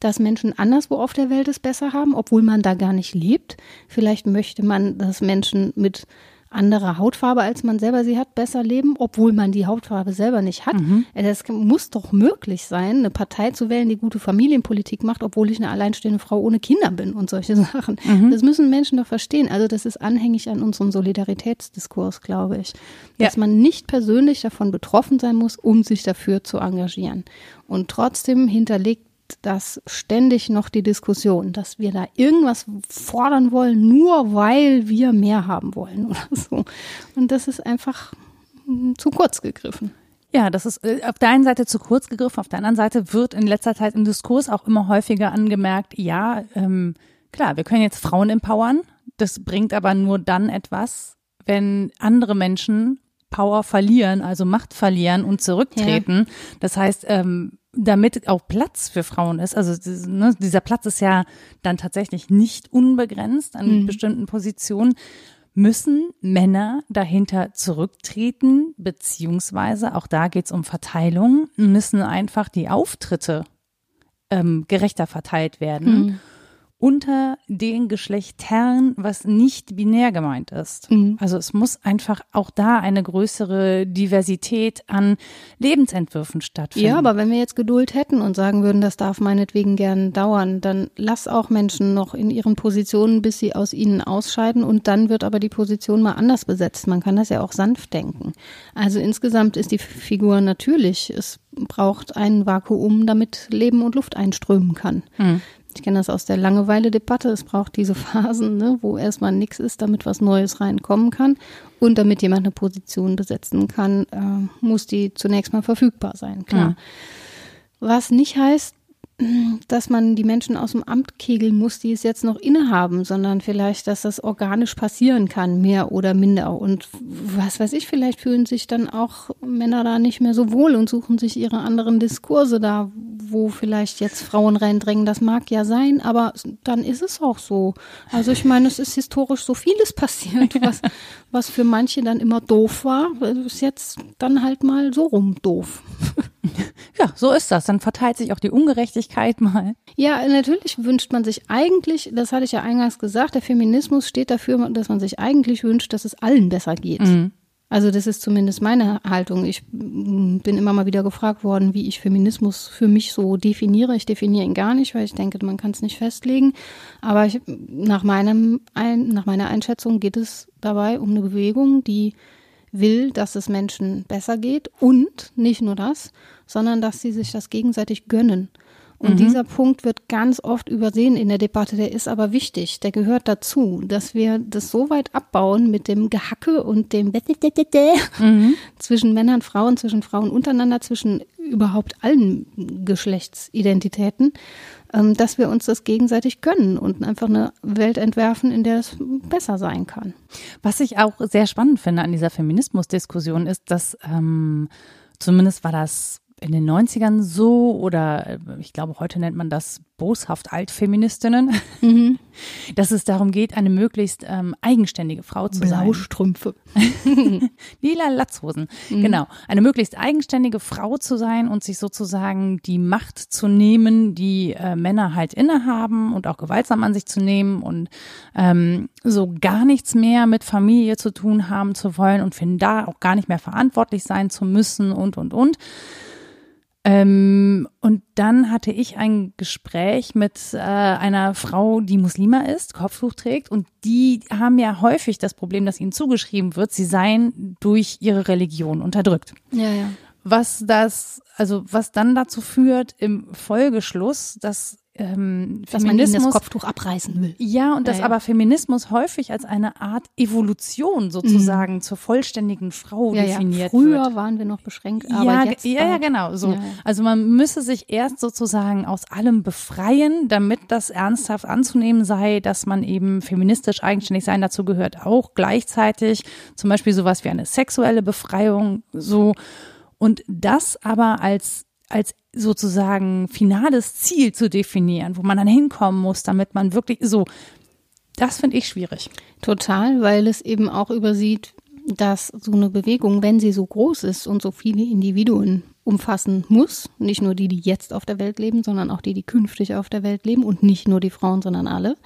dass Menschen anderswo auf der Welt es besser haben, obwohl man da gar nicht lebt. Vielleicht möchte man, dass Menschen mit anderer Hautfarbe, als man selber sie hat, besser leben, obwohl man die Hautfarbe selber nicht hat. Es muss doch möglich sein, eine Partei zu wählen, die gute Familienpolitik macht, obwohl ich eine alleinstehende Frau ohne Kinder bin und solche [laughs] Sachen. Das müssen Menschen doch verstehen. Also das ist anhängig an unserem Solidaritätsdiskurs, glaube ich. Dass Ja. man nicht persönlich davon betroffen sein muss, um sich dafür zu engagieren. Und trotzdem hinterlegt das ständig noch die Diskussion, dass wir da irgendwas fordern wollen, nur weil wir mehr haben wollen oder [laughs] so. Und das ist einfach mm, zu kurz gegriffen. Ja, das ist äh, auf der einen Seite zu kurz gegriffen, auf der anderen Seite wird in letzter Zeit im Diskurs auch immer häufiger angemerkt, ja, ähm, klar, wir können jetzt Frauen empowern, das bringt aber nur dann etwas, wenn andere Menschen Power verlieren, also Macht verlieren und zurücktreten. Das heißt, ähm, damit auch Platz für Frauen ist, also ne, dieser Platz ist ja dann tatsächlich nicht unbegrenzt an bestimmten Positionen, müssen Männer dahinter zurücktreten, beziehungsweise auch da geht's um Verteilung, müssen einfach die Auftritte ähm, gerechter verteilt werden unter den Geschlechtern, was nicht binär gemeint ist. Also es muss einfach auch da eine größere Diversität an Lebensentwürfen stattfinden. Ja, aber wenn wir jetzt Geduld hätten und sagen würden, das darf meinetwegen gern dauern, dann lass auch Menschen noch in ihren Positionen, bis sie aus ihnen ausscheiden und dann wird aber die Position mal anders besetzt. Man kann das ja auch sanft denken. Also insgesamt ist die Figur natürlich, es braucht ein Vakuum, damit Leben und Luft einströmen kann. Ich kenne das aus der Langeweile-Debatte. Es braucht diese Phasen, ne, wo erstmal nichts ist, damit was Neues reinkommen kann. Und damit jemand eine Position besetzen kann, äh, muss die zunächst mal verfügbar sein, klar. Was nicht heißt, dass man die Menschen aus dem Amt kegeln muss, die es jetzt noch innehaben, sondern vielleicht, dass das organisch passieren kann, mehr oder minder. Und was weiß ich, vielleicht fühlen sich dann auch Männer da nicht mehr so wohl und suchen sich ihre anderen Diskurse da, wo vielleicht jetzt Frauen reindrängen. Das mag ja sein, aber dann ist es auch so. Also ich meine, es ist historisch so vieles passiert, [laughs] was, was für manche dann immer doof war, ist jetzt dann halt mal so rum doof. [laughs] Ja, so ist das. Dann verteilt sich auch die Ungerechtigkeit [laughs] mal. Ja, natürlich wünscht man sich eigentlich, das hatte ich ja eingangs gesagt, der Feminismus steht dafür, dass man sich eigentlich wünscht, dass es allen besser geht. Also das ist zumindest meine Haltung. Ich bin immer mal wieder gefragt worden, wie ich Feminismus für mich so definiere. Ich definiere ihn gar nicht, weil ich denke, man kann es nicht festlegen. Aber ich, nach, meinem, nach meiner Einschätzung geht es dabei um eine Bewegung, die will, dass es Menschen besser geht und nicht nur das, sondern dass sie sich das gegenseitig gönnen. Und mhm. dieser Punkt wird ganz oft übersehen in der Debatte, der ist aber wichtig, der gehört dazu, dass wir das so weit abbauen mit dem Gehacke und dem mhm. [laughs] zwischen Männern, Frauen, zwischen Frauen untereinander, zwischen überhaupt allen Geschlechtsidentitäten, dass wir uns das gegenseitig gönnen und einfach eine Welt entwerfen, in der es besser sein kann. Was ich auch sehr spannend finde an dieser Feminismusdiskussion ist, dass ähm, zumindest war das in den 90ern so oder äh, ich glaube, heute nennt man das boshaft Altfeministinnen, mhm. [laughs] dass es darum geht, eine möglichst ähm, eigenständige Frau zu Blaustrümpfe. sein. [laughs] Lila Latzhosen. Mhm. Genau. Eine möglichst eigenständige Frau zu sein und sich sozusagen die Macht zu nehmen, die äh, Männer halt innehaben und auch gewaltsam an sich zu nehmen und ähm, so gar nichts mehr mit Familie zu tun haben zu wollen und finden da auch gar nicht mehr verantwortlich sein zu müssen und, und, und. Ähm, und dann hatte ich ein Gespräch mit äh, einer Frau, die Muslima ist, Kopftuch trägt, und die haben ja häufig das Problem, dass ihnen zugeschrieben wird, sie seien durch ihre Religion unterdrückt. Ja, ja. Was das, also was dann dazu führt im Folgeschluss, dass ähm, dass Feminismus, man ihnen das Kopftuch abreißen will. Ja, und dass ja, ja. aber Feminismus häufig als eine Art Evolution sozusagen mhm. zur vollständigen Frau ja, definiert Früher wird. waren wir noch beschränkt, aber ja, jetzt ja, ja, genau. So. Also man müsse sich erst sozusagen aus allem befreien, damit das ernsthaft anzunehmen sei, dass man eben feministisch eigenständig sein dazu gehört, auch gleichzeitig zum Beispiel sowas wie eine sexuelle Befreiung so. Und das aber als als sozusagen finales Ziel zu definieren, wo man dann hinkommen muss, damit man wirklich so, das finde ich schwierig. Total, weil es eben auch übersieht, dass so eine Bewegung, wenn sie so groß ist und so viele Individuen umfassen muss, nicht nur die, die jetzt auf der Welt leben, sondern auch die, die künftig auf der Welt leben und nicht nur die Frauen, sondern alle,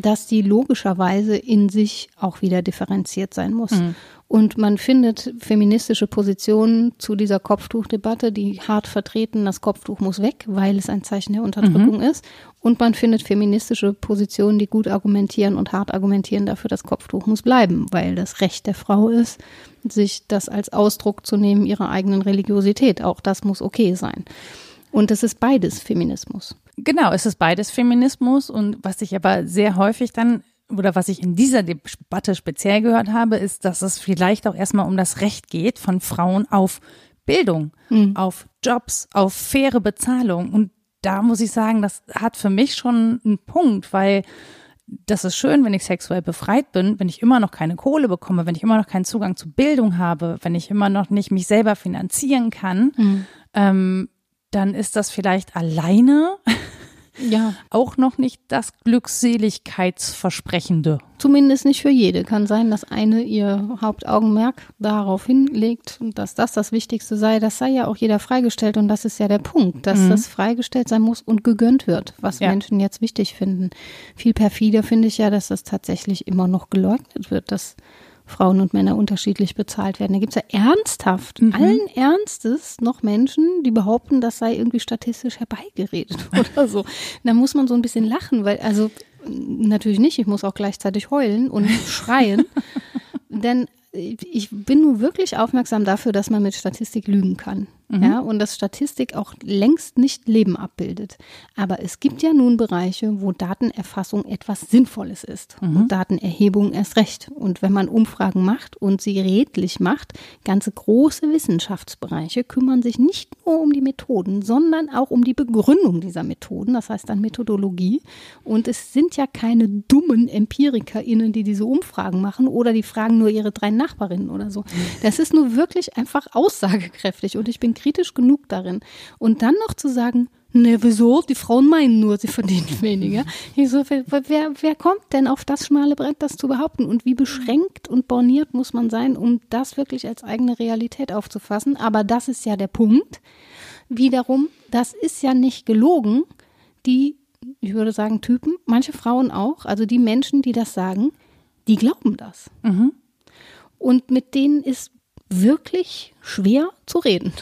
dass die logischerweise in sich auch wieder differenziert sein muss. Mhm. Und man findet feministische Positionen zu dieser Kopftuchdebatte, die hart vertreten, das Kopftuch muss weg, weil es ein Zeichen der Unterdrückung mhm. ist. Und man findet feministische Positionen, die gut argumentieren und hart argumentieren dafür, das Kopftuch muss bleiben, weil das Recht der Frau ist, sich das als Ausdruck zu nehmen ihrer eigenen Religiosität. Auch das muss okay sein. Und es ist beides Feminismus. Genau, es ist beides Feminismus und was ich aber sehr häufig dann oder was ich in dieser Debatte speziell gehört habe, ist, dass es vielleicht auch erstmal um das Recht geht von Frauen auf Bildung, mhm. auf Jobs, auf faire Bezahlung. Und da muss ich sagen, das hat für mich schon einen Punkt, weil das ist schön, wenn ich sexuell befreit bin, wenn ich immer noch keine Kohle bekomme, wenn ich immer noch keinen Zugang zu Bildung habe, wenn ich immer noch nicht mich selber finanzieren kann, mhm. ähm, dann ist das vielleicht alleine ja. auch noch nicht das Glückseligkeitsversprechende. Zumindest nicht für jede. Kann sein, dass eine ihr Hauptaugenmerk darauf hinlegt und dass das das Wichtigste sei. Das sei ja auch jeder freigestellt und das ist ja der Punkt, dass mhm. das freigestellt sein muss und gegönnt wird, was ja. Menschen jetzt wichtig finden. Viel perfider finde ich ja, dass das tatsächlich immer noch geleugnet wird, dass Frauen und Männer unterschiedlich bezahlt werden. Da gibt es ja ernsthaft, mhm. allen Ernstes noch Menschen, die behaupten, das sei irgendwie statistisch herbeigeredet [laughs] oder so. Da muss man so ein bisschen lachen, weil, also natürlich nicht, ich muss auch gleichzeitig heulen und schreien. [laughs] Denn ich bin nur wirklich aufmerksam dafür, dass man mit Statistik lügen kann. Mhm. Ja, und dass Statistik auch längst nicht Leben abbildet. Aber es gibt ja nun Bereiche, wo Datenerfassung etwas Sinnvolles ist. Mhm. Und Datenerhebung erst recht. Und wenn man Umfragen macht und sie redlich macht, ganze große Wissenschaftsbereiche kümmern sich nicht nur um die Methoden, sondern auch um die Begründung dieser Methoden. Das heißt dann Methodologie. Und es sind ja keine dummen EmpirikerInnen, die diese Umfragen machen oder die fragen nur ihre drei Nachbarinnen oder so. Das ist nur wirklich einfach aussagekräftig. Und ich bin kritisch genug darin. Und dann noch zu sagen, ne, wieso? Die Frauen meinen nur, sie verdienen [laughs] weniger. Ich so, wer, wer, wer kommt denn auf das schmale Brett, das zu behaupten? Und wie beschränkt und borniert muss man sein, um das wirklich als eigene Realität aufzufassen? Aber das ist ja der Punkt. Wiederum, das ist ja nicht gelogen. Die, ich würde sagen, Typen, manche Frauen auch, also die Menschen, die das sagen, die glauben das. Mhm. Und mit denen ist wirklich schwer zu reden.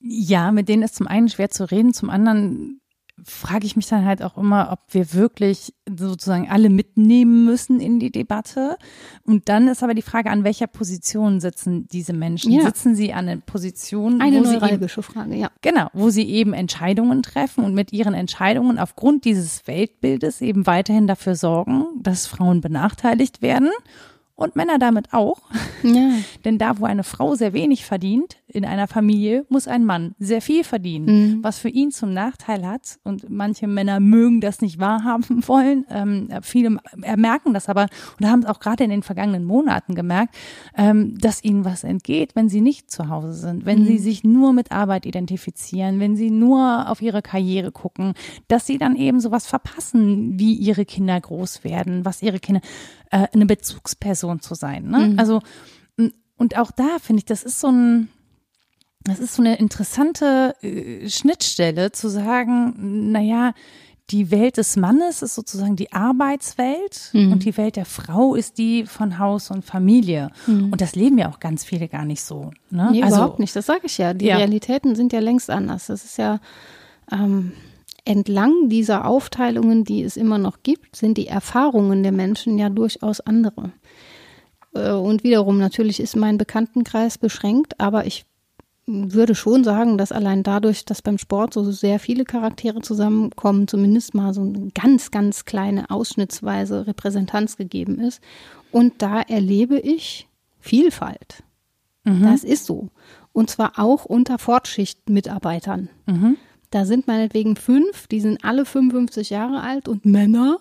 Ja, mit denen ist zum einen schwer zu reden, zum anderen frage ich mich dann halt auch immer, ob wir wirklich sozusagen alle mitnehmen müssen in die Debatte. Und dann ist aber die Frage, an welcher Position sitzen diese Menschen? Ja. Sitzen sie an einer Position, eine sie eben, Frage, ja. Genau, wo sie eben Entscheidungen treffen und mit ihren Entscheidungen aufgrund dieses Weltbildes eben weiterhin dafür sorgen, dass Frauen benachteiligt werden und Männer damit auch. Ja. [laughs] Denn da, wo eine Frau sehr wenig verdient in einer Familie, muss ein Mann sehr viel verdienen, mhm. was für ihn zum Nachteil hat. Und manche Männer mögen das nicht wahrhaben [laughs] wollen. Ähm, viele merken das aber und haben es auch gerade in den vergangenen Monaten gemerkt, ähm, dass ihnen was entgeht, wenn sie nicht zu Hause sind, wenn mhm. sie sich nur mit Arbeit identifizieren, wenn sie nur auf ihre Karriere gucken, dass sie dann eben sowas verpassen, wie ihre Kinder groß werden, was ihre Kinder äh, eine Bezugsperson zu sein. Ne? Mhm. Also und auch da finde ich, das ist so ein das ist so eine interessante äh, Schnittstelle zu sagen, naja, die Welt des Mannes ist sozusagen die Arbeitswelt mhm. und die Welt der Frau ist die von Haus und Familie. Mhm. Und das leben ja auch ganz viele gar nicht so. Ne? Nee, also, überhaupt nicht, das sage ich ja. Die ja. Realitäten sind ja längst anders. Das ist ja ähm, entlang dieser Aufteilungen, die es immer noch gibt, sind die Erfahrungen der Menschen ja durchaus andere. Äh, und wiederum, natürlich ist mein Bekanntenkreis beschränkt, aber ich würde schon sagen, dass allein dadurch, dass beim Sport so sehr viele Charaktere zusammenkommen, zumindest mal so eine ganz, ganz kleine ausschnittsweise Repräsentanz gegeben ist. Und da erlebe ich Vielfalt. Mhm. Das ist so. Und zwar auch unter Fortschichtmitarbeitern. Mhm. Da sind meinetwegen fünf, die sind alle 55 Jahre alt und Männer.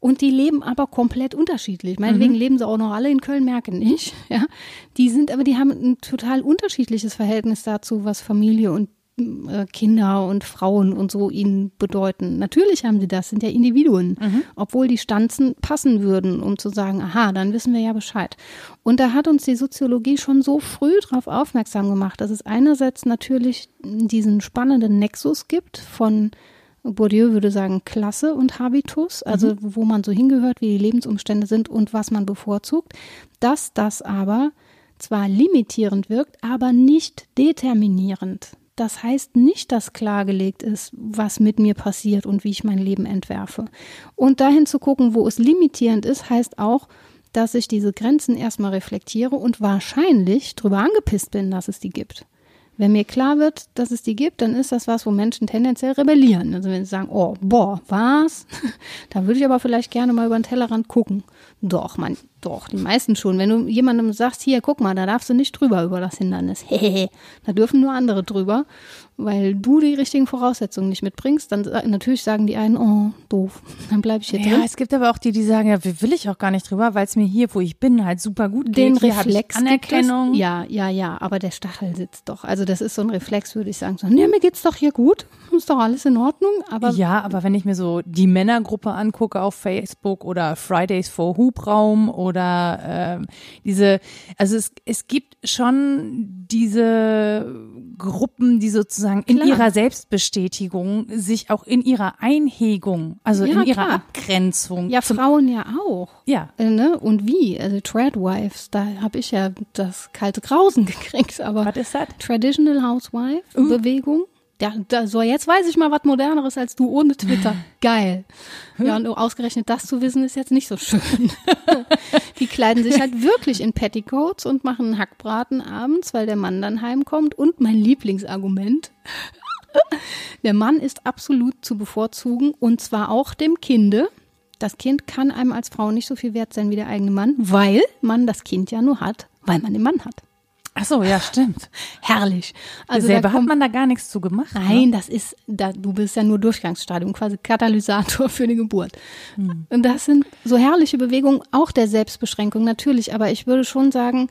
Und die leben aber komplett unterschiedlich. Meinetwegen mhm. leben sie auch noch alle in Köln, merken nicht. Ja, die sind aber, die haben ein total unterschiedliches Verhältnis dazu, was Familie und Kinder und Frauen und so ihnen bedeuten. Natürlich haben sie das, sind ja Individuen, mhm. obwohl die Stanzen passen würden, um zu sagen, aha, dann wissen wir ja Bescheid. Und da hat uns die Soziologie schon so früh darauf aufmerksam gemacht, dass es einerseits natürlich diesen spannenden Nexus gibt von Bourdieu würde sagen Klasse und Habitus, also mhm. wo man so hingehört, wie die Lebensumstände sind und was man bevorzugt, dass das aber zwar limitierend wirkt, aber nicht determinierend. Das heißt nicht, dass klargelegt ist, was mit mir passiert und wie ich mein Leben entwerfe. Und dahin zu gucken, wo es limitierend ist, heißt auch, dass ich diese Grenzen erstmal reflektiere und wahrscheinlich darüber angepisst bin, dass es die gibt. Wenn mir klar wird, dass es die gibt, dann ist das was, wo Menschen tendenziell rebellieren. Also wenn sie sagen, oh, boah, was? [laughs] da würde ich aber vielleicht gerne mal über den Tellerrand gucken. Doch, man, doch, die meisten schon. Wenn du jemandem sagst, hier, guck mal, da darfst du nicht drüber über das Hindernis. [laughs] Hehehe. da dürfen nur andere drüber weil du die richtigen Voraussetzungen nicht mitbringst, dann natürlich sagen die einen, oh, doof, [laughs] dann bleibe ich hier ja, drin. Ja, es gibt aber auch die, die sagen, ja, will ich auch gar nicht drüber, weil es mir hier, wo ich bin, halt super gut Den geht. Den Reflex Anerkennung. Ja, ja, ja, aber der Stachel sitzt doch. Also das ist so ein Reflex, würde ich sagen. So, nee, mir geht's doch hier gut, ist doch alles in Ordnung. Aber ja, aber wenn ich mir so die Männergruppe angucke auf Facebook oder Fridays for Hubraum oder ähm, diese, also es, es gibt schon diese Gruppen, die sozusagen Klar. in ihrer Selbstbestätigung sich auch in ihrer Einhegung, also ja, in ihrer klar. Abgrenzung. Ja, Frauen ja auch. Ja. Äh, ne? Und wie? Also Tradwives, da habe ich ja das kalte Grausen [laughs] gekriegt. Aber Was ist das? Traditional Housewife uh. Bewegung. Ja, da, so jetzt weiß ich mal was Moderneres als du ohne Twitter. [laughs] Geil. Ja, und ausgerechnet das zu wissen ist jetzt nicht so schön. [laughs] die kleiden sich halt wirklich in Petticoats und machen Hackbraten abends, weil der Mann dann heimkommt. Und mein Lieblingsargument. [laughs] Der Mann ist absolut zu bevorzugen und zwar auch dem Kinde. Das Kind kann einem als Frau nicht so viel wert sein wie der eigene Mann, weil man das Kind ja nur hat, weil man den Mann hat. Ach so, ja, stimmt. Herrlich. Also selber hat man da gar nichts zu gemacht. Ne? Nein, ne? das ist, da, du bist ja nur Durchgangsstadium, quasi Katalysator [laughs] für die Geburt. Hm. Und das sind so herrliche Bewegungen, auch der Selbstbeschränkung natürlich. Aber ich würde schon sagen,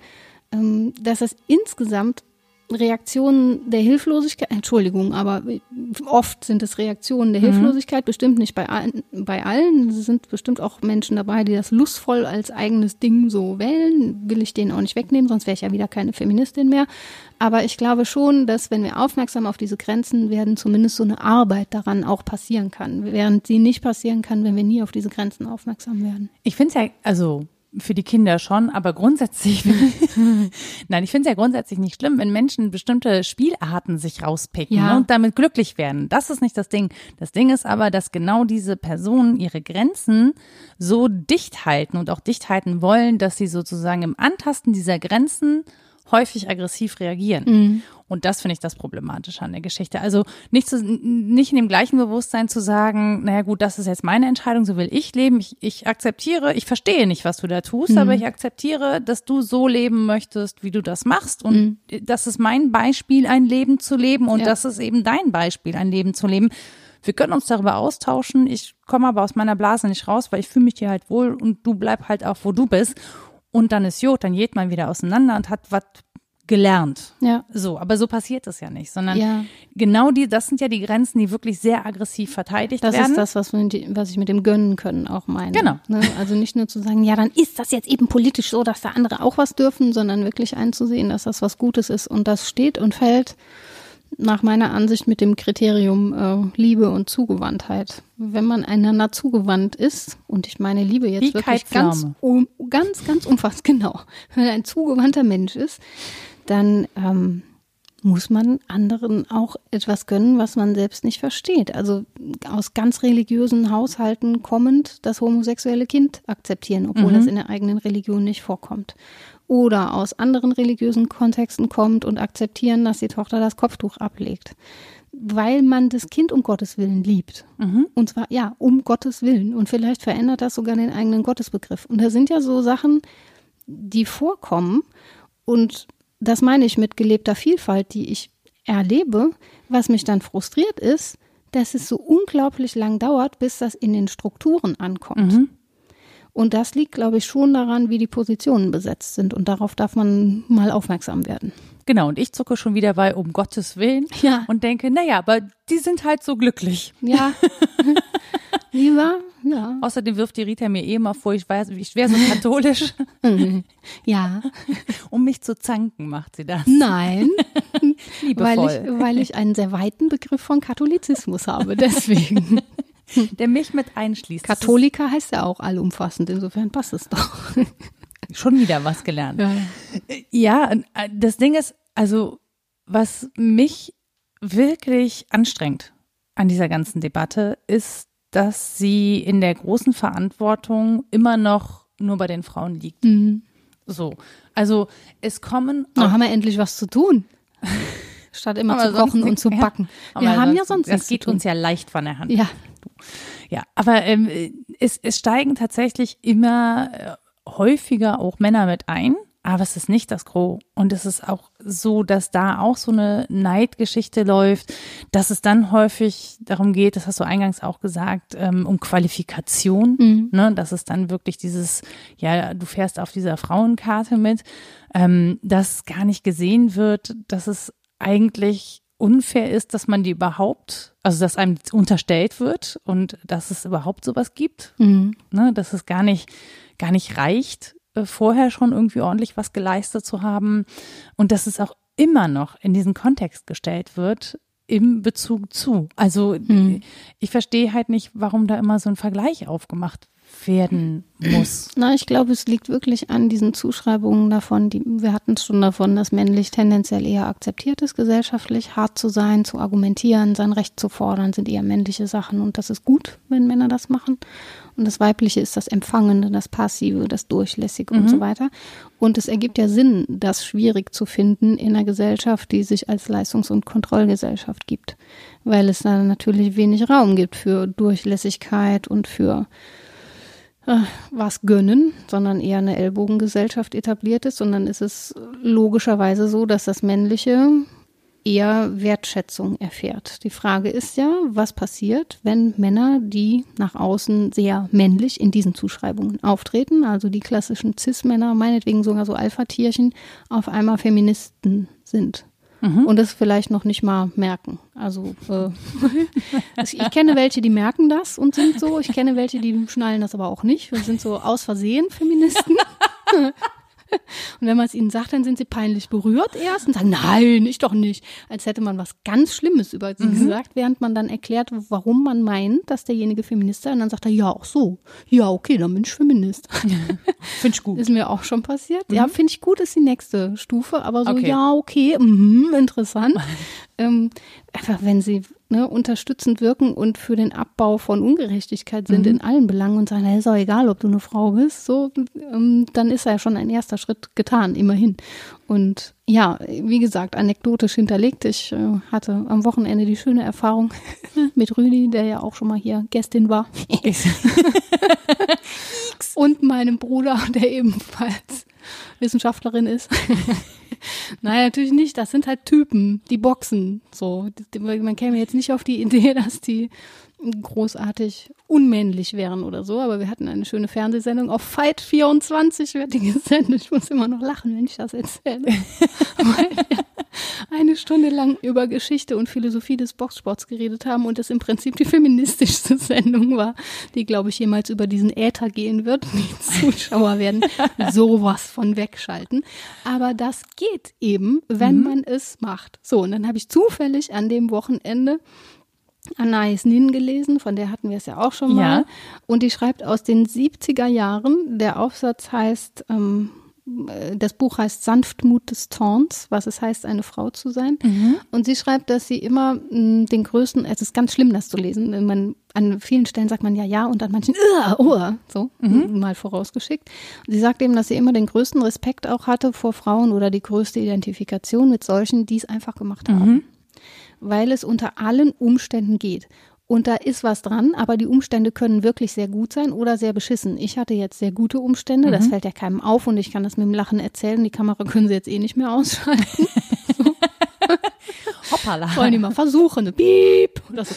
ähm, dass es insgesamt Reaktionen der Hilflosigkeit, Entschuldigung, aber oft sind es Reaktionen der mhm. Hilflosigkeit, bestimmt nicht bei allen, bei allen. Es sind bestimmt auch Menschen dabei, die das lustvoll als eigenes Ding so wählen. Will ich denen auch nicht wegnehmen, sonst wäre ich ja wieder keine Feministin mehr. Aber ich glaube schon, dass wenn wir aufmerksam auf diese Grenzen werden, zumindest so eine Arbeit daran auch passieren kann, während sie nicht passieren kann, wenn wir nie auf diese Grenzen aufmerksam werden. Ich finde es ja, also für die Kinder schon, aber grundsätzlich, [laughs] nein, ich finde es ja grundsätzlich nicht schlimm, wenn Menschen bestimmte Spielarten sich rauspicken Ja. ne, und damit glücklich werden. Das ist nicht das Ding. Das Ding ist aber, dass genau diese Personen ihre Grenzen so dicht halten und auch dicht halten wollen, dass sie sozusagen im Antasten dieser Grenzen häufig aggressiv reagieren. Und das finde ich das Problematische an der Geschichte. Also nicht, zu, nicht in dem gleichen Bewusstsein zu sagen, naja gut, das ist jetzt meine Entscheidung, so will ich leben. Ich, ich akzeptiere, ich verstehe nicht, was du da tust, aber ich akzeptiere, dass du so leben möchtest, wie du das machst. Und das ist mein Beispiel, ein Leben zu leben. Und Ja. das ist eben dein Beispiel, ein Leben zu leben. Wir können uns darüber austauschen. Ich komme aber aus meiner Blase nicht raus, weil ich fühle mich hier halt wohl und du bleib halt auch, wo du bist. Und dann ist Jod, dann geht man wieder auseinander und hat was gelernt. Ja. So, aber so passiert es ja nicht, sondern Ja. genau die, das sind ja die Grenzen, die wirklich sehr aggressiv verteidigt Das werden. ist das, was, wir, was ich mit dem Gönnen können auch meine. Genau. Ne? Also nicht nur zu sagen, ja, dann ist das jetzt eben politisch so, dass da andere auch was dürfen, sondern wirklich einzusehen, dass das was Gutes ist. Und das steht und fällt nach meiner Ansicht mit dem Kriterium äh, Liebe und Zugewandtheit. Wenn man einander zugewandt ist, und ich meine Liebe jetzt wirklich ganz, um, ganz, ganz umfassend, [laughs] genau. Wenn man ein zugewandter Mensch ist, dann ähm, muss man anderen auch etwas gönnen, was man selbst nicht versteht. Also aus ganz religiösen Haushalten kommend das homosexuelle Kind akzeptieren, obwohl das in der eigenen Religion nicht vorkommt. Oder aus anderen religiösen Kontexten kommt und akzeptieren, dass die Tochter das Kopftuch ablegt. Weil man das Kind um Gottes Willen liebt. Und zwar, ja, um Gottes Willen. Und vielleicht verändert das sogar den eigenen Gottesbegriff. Und da sind ja so Sachen, die vorkommen. Und das meine ich mit gelebter Vielfalt, die ich erlebe. Was mich dann frustriert ist, dass es so unglaublich lang dauert, bis das in den Strukturen ankommt. Und das liegt, glaube ich, schon daran, wie die Positionen besetzt sind. Und darauf darf man mal aufmerksam werden. genau, und ich zucke schon wieder bei, um Gottes Willen. Ja. Und denke, naja, aber die sind halt so glücklich. Ja. [laughs] Lieber, ja. Außerdem wirft die Rita mir eh immer vor, ich weiß, ich wäre so katholisch. [laughs] Ja. [laughs] um mich zu zanken, macht sie das. Nein, weil Liebevoll. ich, weil ich einen sehr weiten Begriff von Katholizismus habe. Deswegen. [laughs] Der mich mit einschließt. Das Katholika heißt ja auch allumfassend. Insofern passt es doch. [laughs] schon wieder was gelernt. Ja. Ja, äh, das Ding ist, also was mich wirklich anstrengt an dieser ganzen Debatte, ist, dass sie in der großen Verantwortung immer noch nur bei den Frauen liegt. So, also es kommen Na, haben wir endlich was zu tun. [laughs] Statt immer zu kochen und zu backen. Aber Wir haben ja sonst Das geht uns ja leicht von der Hand. Ja, Ja, aber ähm, es, es steigen tatsächlich immer äh, häufiger auch Männer mit ein, aber es ist nicht das Gros. Und es ist auch so, dass da auch so eine Neidgeschichte läuft, dass es dann häufig darum geht, das hast du eingangs auch gesagt, ähm, um Qualifikation, ne, dass es dann wirklich dieses, ja, du fährst auf dieser Frauenkarte mit, ähm, dass gar nicht gesehen wird, dass es eigentlich unfair ist, dass man die überhaupt, also dass einem unterstellt wird und dass es überhaupt sowas gibt, ne, dass es gar nicht, gar nicht reicht, äh, vorher schon irgendwie ordentlich was geleistet zu haben und dass es auch immer noch in diesen Kontext gestellt wird im Bezug zu. Also ich verstehe halt nicht, warum da immer so ein Vergleich aufgemacht werden muss. Na, ich glaube, es liegt wirklich an diesen Zuschreibungen davon, die wir hatten es schon davon, dass männlich tendenziell eher akzeptiert ist, gesellschaftlich hart zu sein, zu argumentieren, sein Recht zu fordern, sind eher männliche Sachen und das ist gut, wenn Männer das machen. Und das Weibliche ist das Empfangende, das Passive, das Durchlässige und so weiter. Und es ergibt ja Sinn, das schwierig zu finden in einer Gesellschaft, die sich als Leistungs- und Kontrollgesellschaft gibt, weil es da natürlich wenig Raum gibt für Durchlässigkeit und für äh, was gönnen, sondern eher eine Ellbogengesellschaft etabliert ist. Und dann ist es logischerweise so, dass das Männliche eher Wertschätzung erfährt. Die Frage ist ja, was passiert, wenn Männer, die nach außen sehr männlich in diesen Zuschreibungen auftreten, also die klassischen Cis-Männer, meinetwegen sogar so Alpha-Tierchen, auf einmal Feministen sind. Und das vielleicht noch nicht mal merken. Also äh, [laughs] ich kenne welche, die merken das und sind so. Ich kenne welche, die schnallen das aber auch nicht. Wir sind so aus Versehen Feministen. [laughs] Und wenn man es ihnen sagt, dann sind sie peinlich berührt erst und sagen, nein, ich doch nicht. Als hätte man was ganz Schlimmes über sie mhm. gesagt, während man dann erklärt, warum man meint, dass derjenige Feminist sei. Und dann sagt er, ja, auch so. Ja, okay, dann bin ich Feminist. [laughs] finde ich gut. Ist mir auch schon passiert. Mhm. Ja, finde ich gut, ist die nächste Stufe. Aber so, okay. ja, okay, mh, interessant. [laughs] ähm, einfach wenn sie ne, unterstützend wirken und für den Abbau von Ungerechtigkeit sind mhm. in allen Belangen und sagen, hey, ist auch egal, ob du eine Frau bist, so, ähm, dann ist ja schon ein erster Schritt getan, immerhin. Und ja, wie gesagt, anekdotisch hinterlegt. Ich äh, hatte am Wochenende die schöne Erfahrung [laughs] mit Rüdi, der ja auch schon mal hier Gästin war. [laughs] und meinem Bruder, der ebenfalls Wissenschaftlerin ist. [laughs] Nein, natürlich nicht. Das sind halt Typen, die boxen. So, man käme jetzt nicht auf die Idee, [laughs] dass die großartig unmännlich wären oder so, aber wir hatten eine schöne Fernsehsendung auf Fight 24 wird die [laughs] gesendet. Ich muss immer noch lachen, wenn ich das erzähle. Weil wir eine Stunde lang über Geschichte und Philosophie des Boxsports geredet haben und es im Prinzip die feministischste [laughs] Sendung war, die, glaube ich, jemals über diesen Äther gehen wird. Die Zuschauer werden [laughs] sowas von wegschalten. Aber das geht eben, wenn mhm. man es macht. So, und dann habe ich zufällig an dem Wochenende Anais Nin gelesen, von der hatten wir es ja auch schon mal. Ja. Und die schreibt aus den 70er Jahren. Der Aufsatz heißt, ähm, äh, das Buch heißt Sanftmut des Taunts, was es heißt, eine Frau zu sein. Mhm. Und sie schreibt, dass sie immer mh, hm, den größten, es ist ganz schlimm, das zu lesen. Man, an vielen Stellen sagt man ja, ja und an manchen, oh, so, mhm. mal vorausgeschickt. Und sie sagt eben, dass sie immer den größten Respekt auch hatte vor Frauen oder die größte Identifikation mit solchen, die es einfach gemacht haben. Mhm weil es unter allen Umständen geht. Und da ist was dran, aber die Umstände können wirklich sehr gut sein oder sehr beschissen. Ich hatte jetzt sehr gute Umstände, mhm. das fällt ja keinem auf und ich kann das mit dem Lachen erzählen. Die Kamera können sie jetzt eh nicht mehr ausschalten. [laughs] [laughs] Hoppala. Wollen die mal versuchen. Piep. So.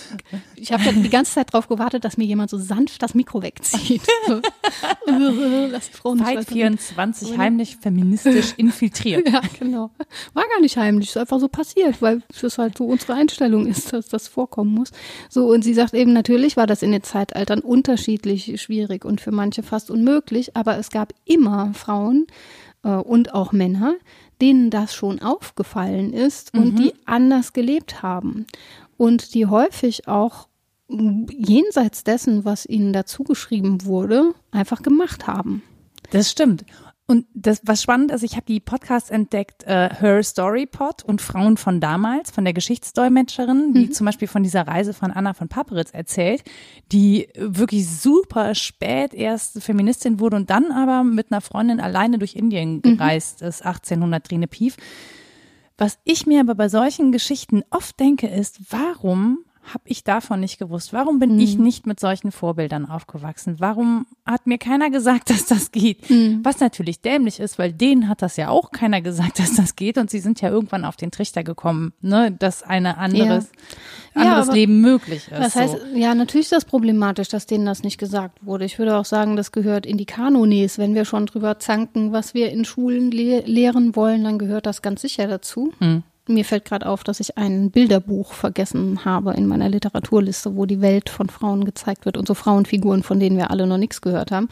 Ich habe ja die ganze Zeit darauf gewartet, dass mir jemand so sanft das Mikro wegzieht. [laughs] Lass die Frauen Fight 24 heimlich feministisch [laughs] infiltriert. Ja, genau. War gar nicht heimlich, ist einfach so passiert, weil es halt so unsere Einstellung ist, dass das vorkommen muss. So, und sie sagt eben, natürlich war das in den Zeitaltern unterschiedlich schwierig und für manche fast unmöglich, aber es gab immer Frauen, äh, und auch Männer, denen das schon aufgefallen ist und mhm. die anders gelebt haben und die häufig auch jenseits dessen, was ihnen dazugeschrieben wurde, einfach gemacht haben. Das stimmt. Und das, was spannend ist, ich habe die Podcasts entdeckt, äh, Her Story Pod und Frauen von damals, von der Geschichtsdolmetscherin, die mhm. zum Beispiel von dieser Reise von Anna von Paperitz erzählt, die wirklich super spät erst Feministin wurde und dann aber mit einer Freundin alleine durch Indien mhm. gereist mhm. ist, 1800 Trine Pief. Was ich mir aber bei solchen Geschichten oft denke, ist, warum habe ich davon nicht gewusst? Warum bin mhm. ich nicht mit solchen Vorbildern aufgewachsen? Warum hat mir keiner gesagt, [laughs] dass das geht? Mhm. Was natürlich dämlich ist, weil denen hat das ja auch keiner gesagt, [laughs] dass das geht und sie sind ja irgendwann auf den Trichter gekommen, ne, dass ein anderes, ja. anderes ja, Leben möglich ist. Das heißt, so. ja, natürlich ist das problematisch, dass denen das nicht gesagt wurde. Ich würde auch sagen, das gehört in die Kanones. Wenn wir schon drüber zanken, was wir in Schulen le lehren wollen, dann gehört das ganz sicher dazu. Mhm. Mir fällt gerade auf, dass ich ein Bilderbuch vergessen habe in meiner Literaturliste, wo die Welt von Frauen gezeigt wird und so Frauenfiguren, von denen wir alle noch nichts gehört haben.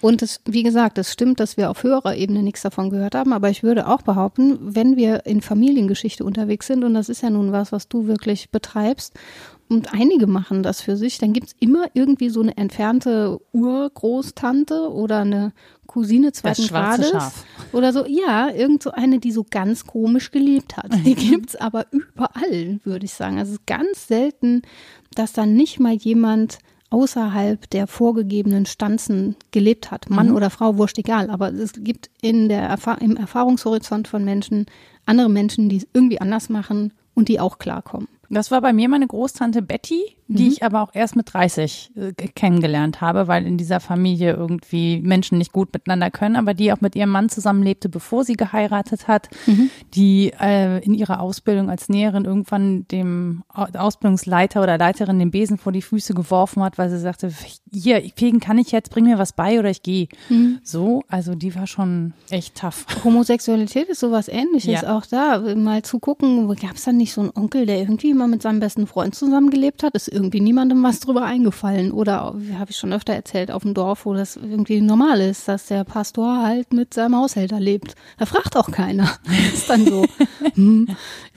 Und es, wie gesagt, es stimmt, dass wir auf höherer Ebene nichts davon gehört haben, aber ich würde auch behaupten, wenn wir in Familiengeschichte unterwegs sind, und das ist ja nun was, was du wirklich betreibst, und einige machen das für sich, dann gibt's immer irgendwie so eine entfernte Urgroßtante oder eine Cousine zweiten Grades Schaf. oder so. Ja, irgend so eine, die so ganz komisch gelebt hat. Die [laughs] gibt's aber überall, würde ich sagen. Also es ist ganz selten, dass dann nicht mal jemand außerhalb der vorgegebenen Stanzen gelebt hat. Mann mhm. oder Frau, wurscht egal. Aber es gibt in der Erfahr im Erfahrungshorizont von Menschen andere Menschen, die es irgendwie anders machen und die auch klarkommen. Das war bei mir meine Großtante Betty, die mhm. ich aber auch erst mit 30 äh, kennengelernt habe, weil in dieser Familie irgendwie Menschen nicht gut miteinander können, aber die auch mit ihrem Mann zusammenlebte, bevor sie geheiratet hat, mhm. die äh, in ihrer Ausbildung als Näherin irgendwann dem Ausbildungsleiter oder Leiterin den Besen vor die Füße geworfen hat, weil sie sagte, hier, fegen kann ich jetzt, bring mir was bei oder ich gehe. Mhm. So, also die war schon echt tough. [laughs] Homosexualität ist sowas ähnliches, ja. auch da mal zu gucken, gab es da nicht so einen Onkel, der irgendwie mal mit seinem besten Freund zusammengelebt hat, ist irgendwie niemandem was drüber eingefallen. Oder, wie habe ich schon öfter erzählt, auf dem Dorf, wo das irgendwie normal ist, dass der Pastor halt mit seinem Haushälter lebt. Da fragt auch keiner. [laughs] Ist dann so. [laughs] hm.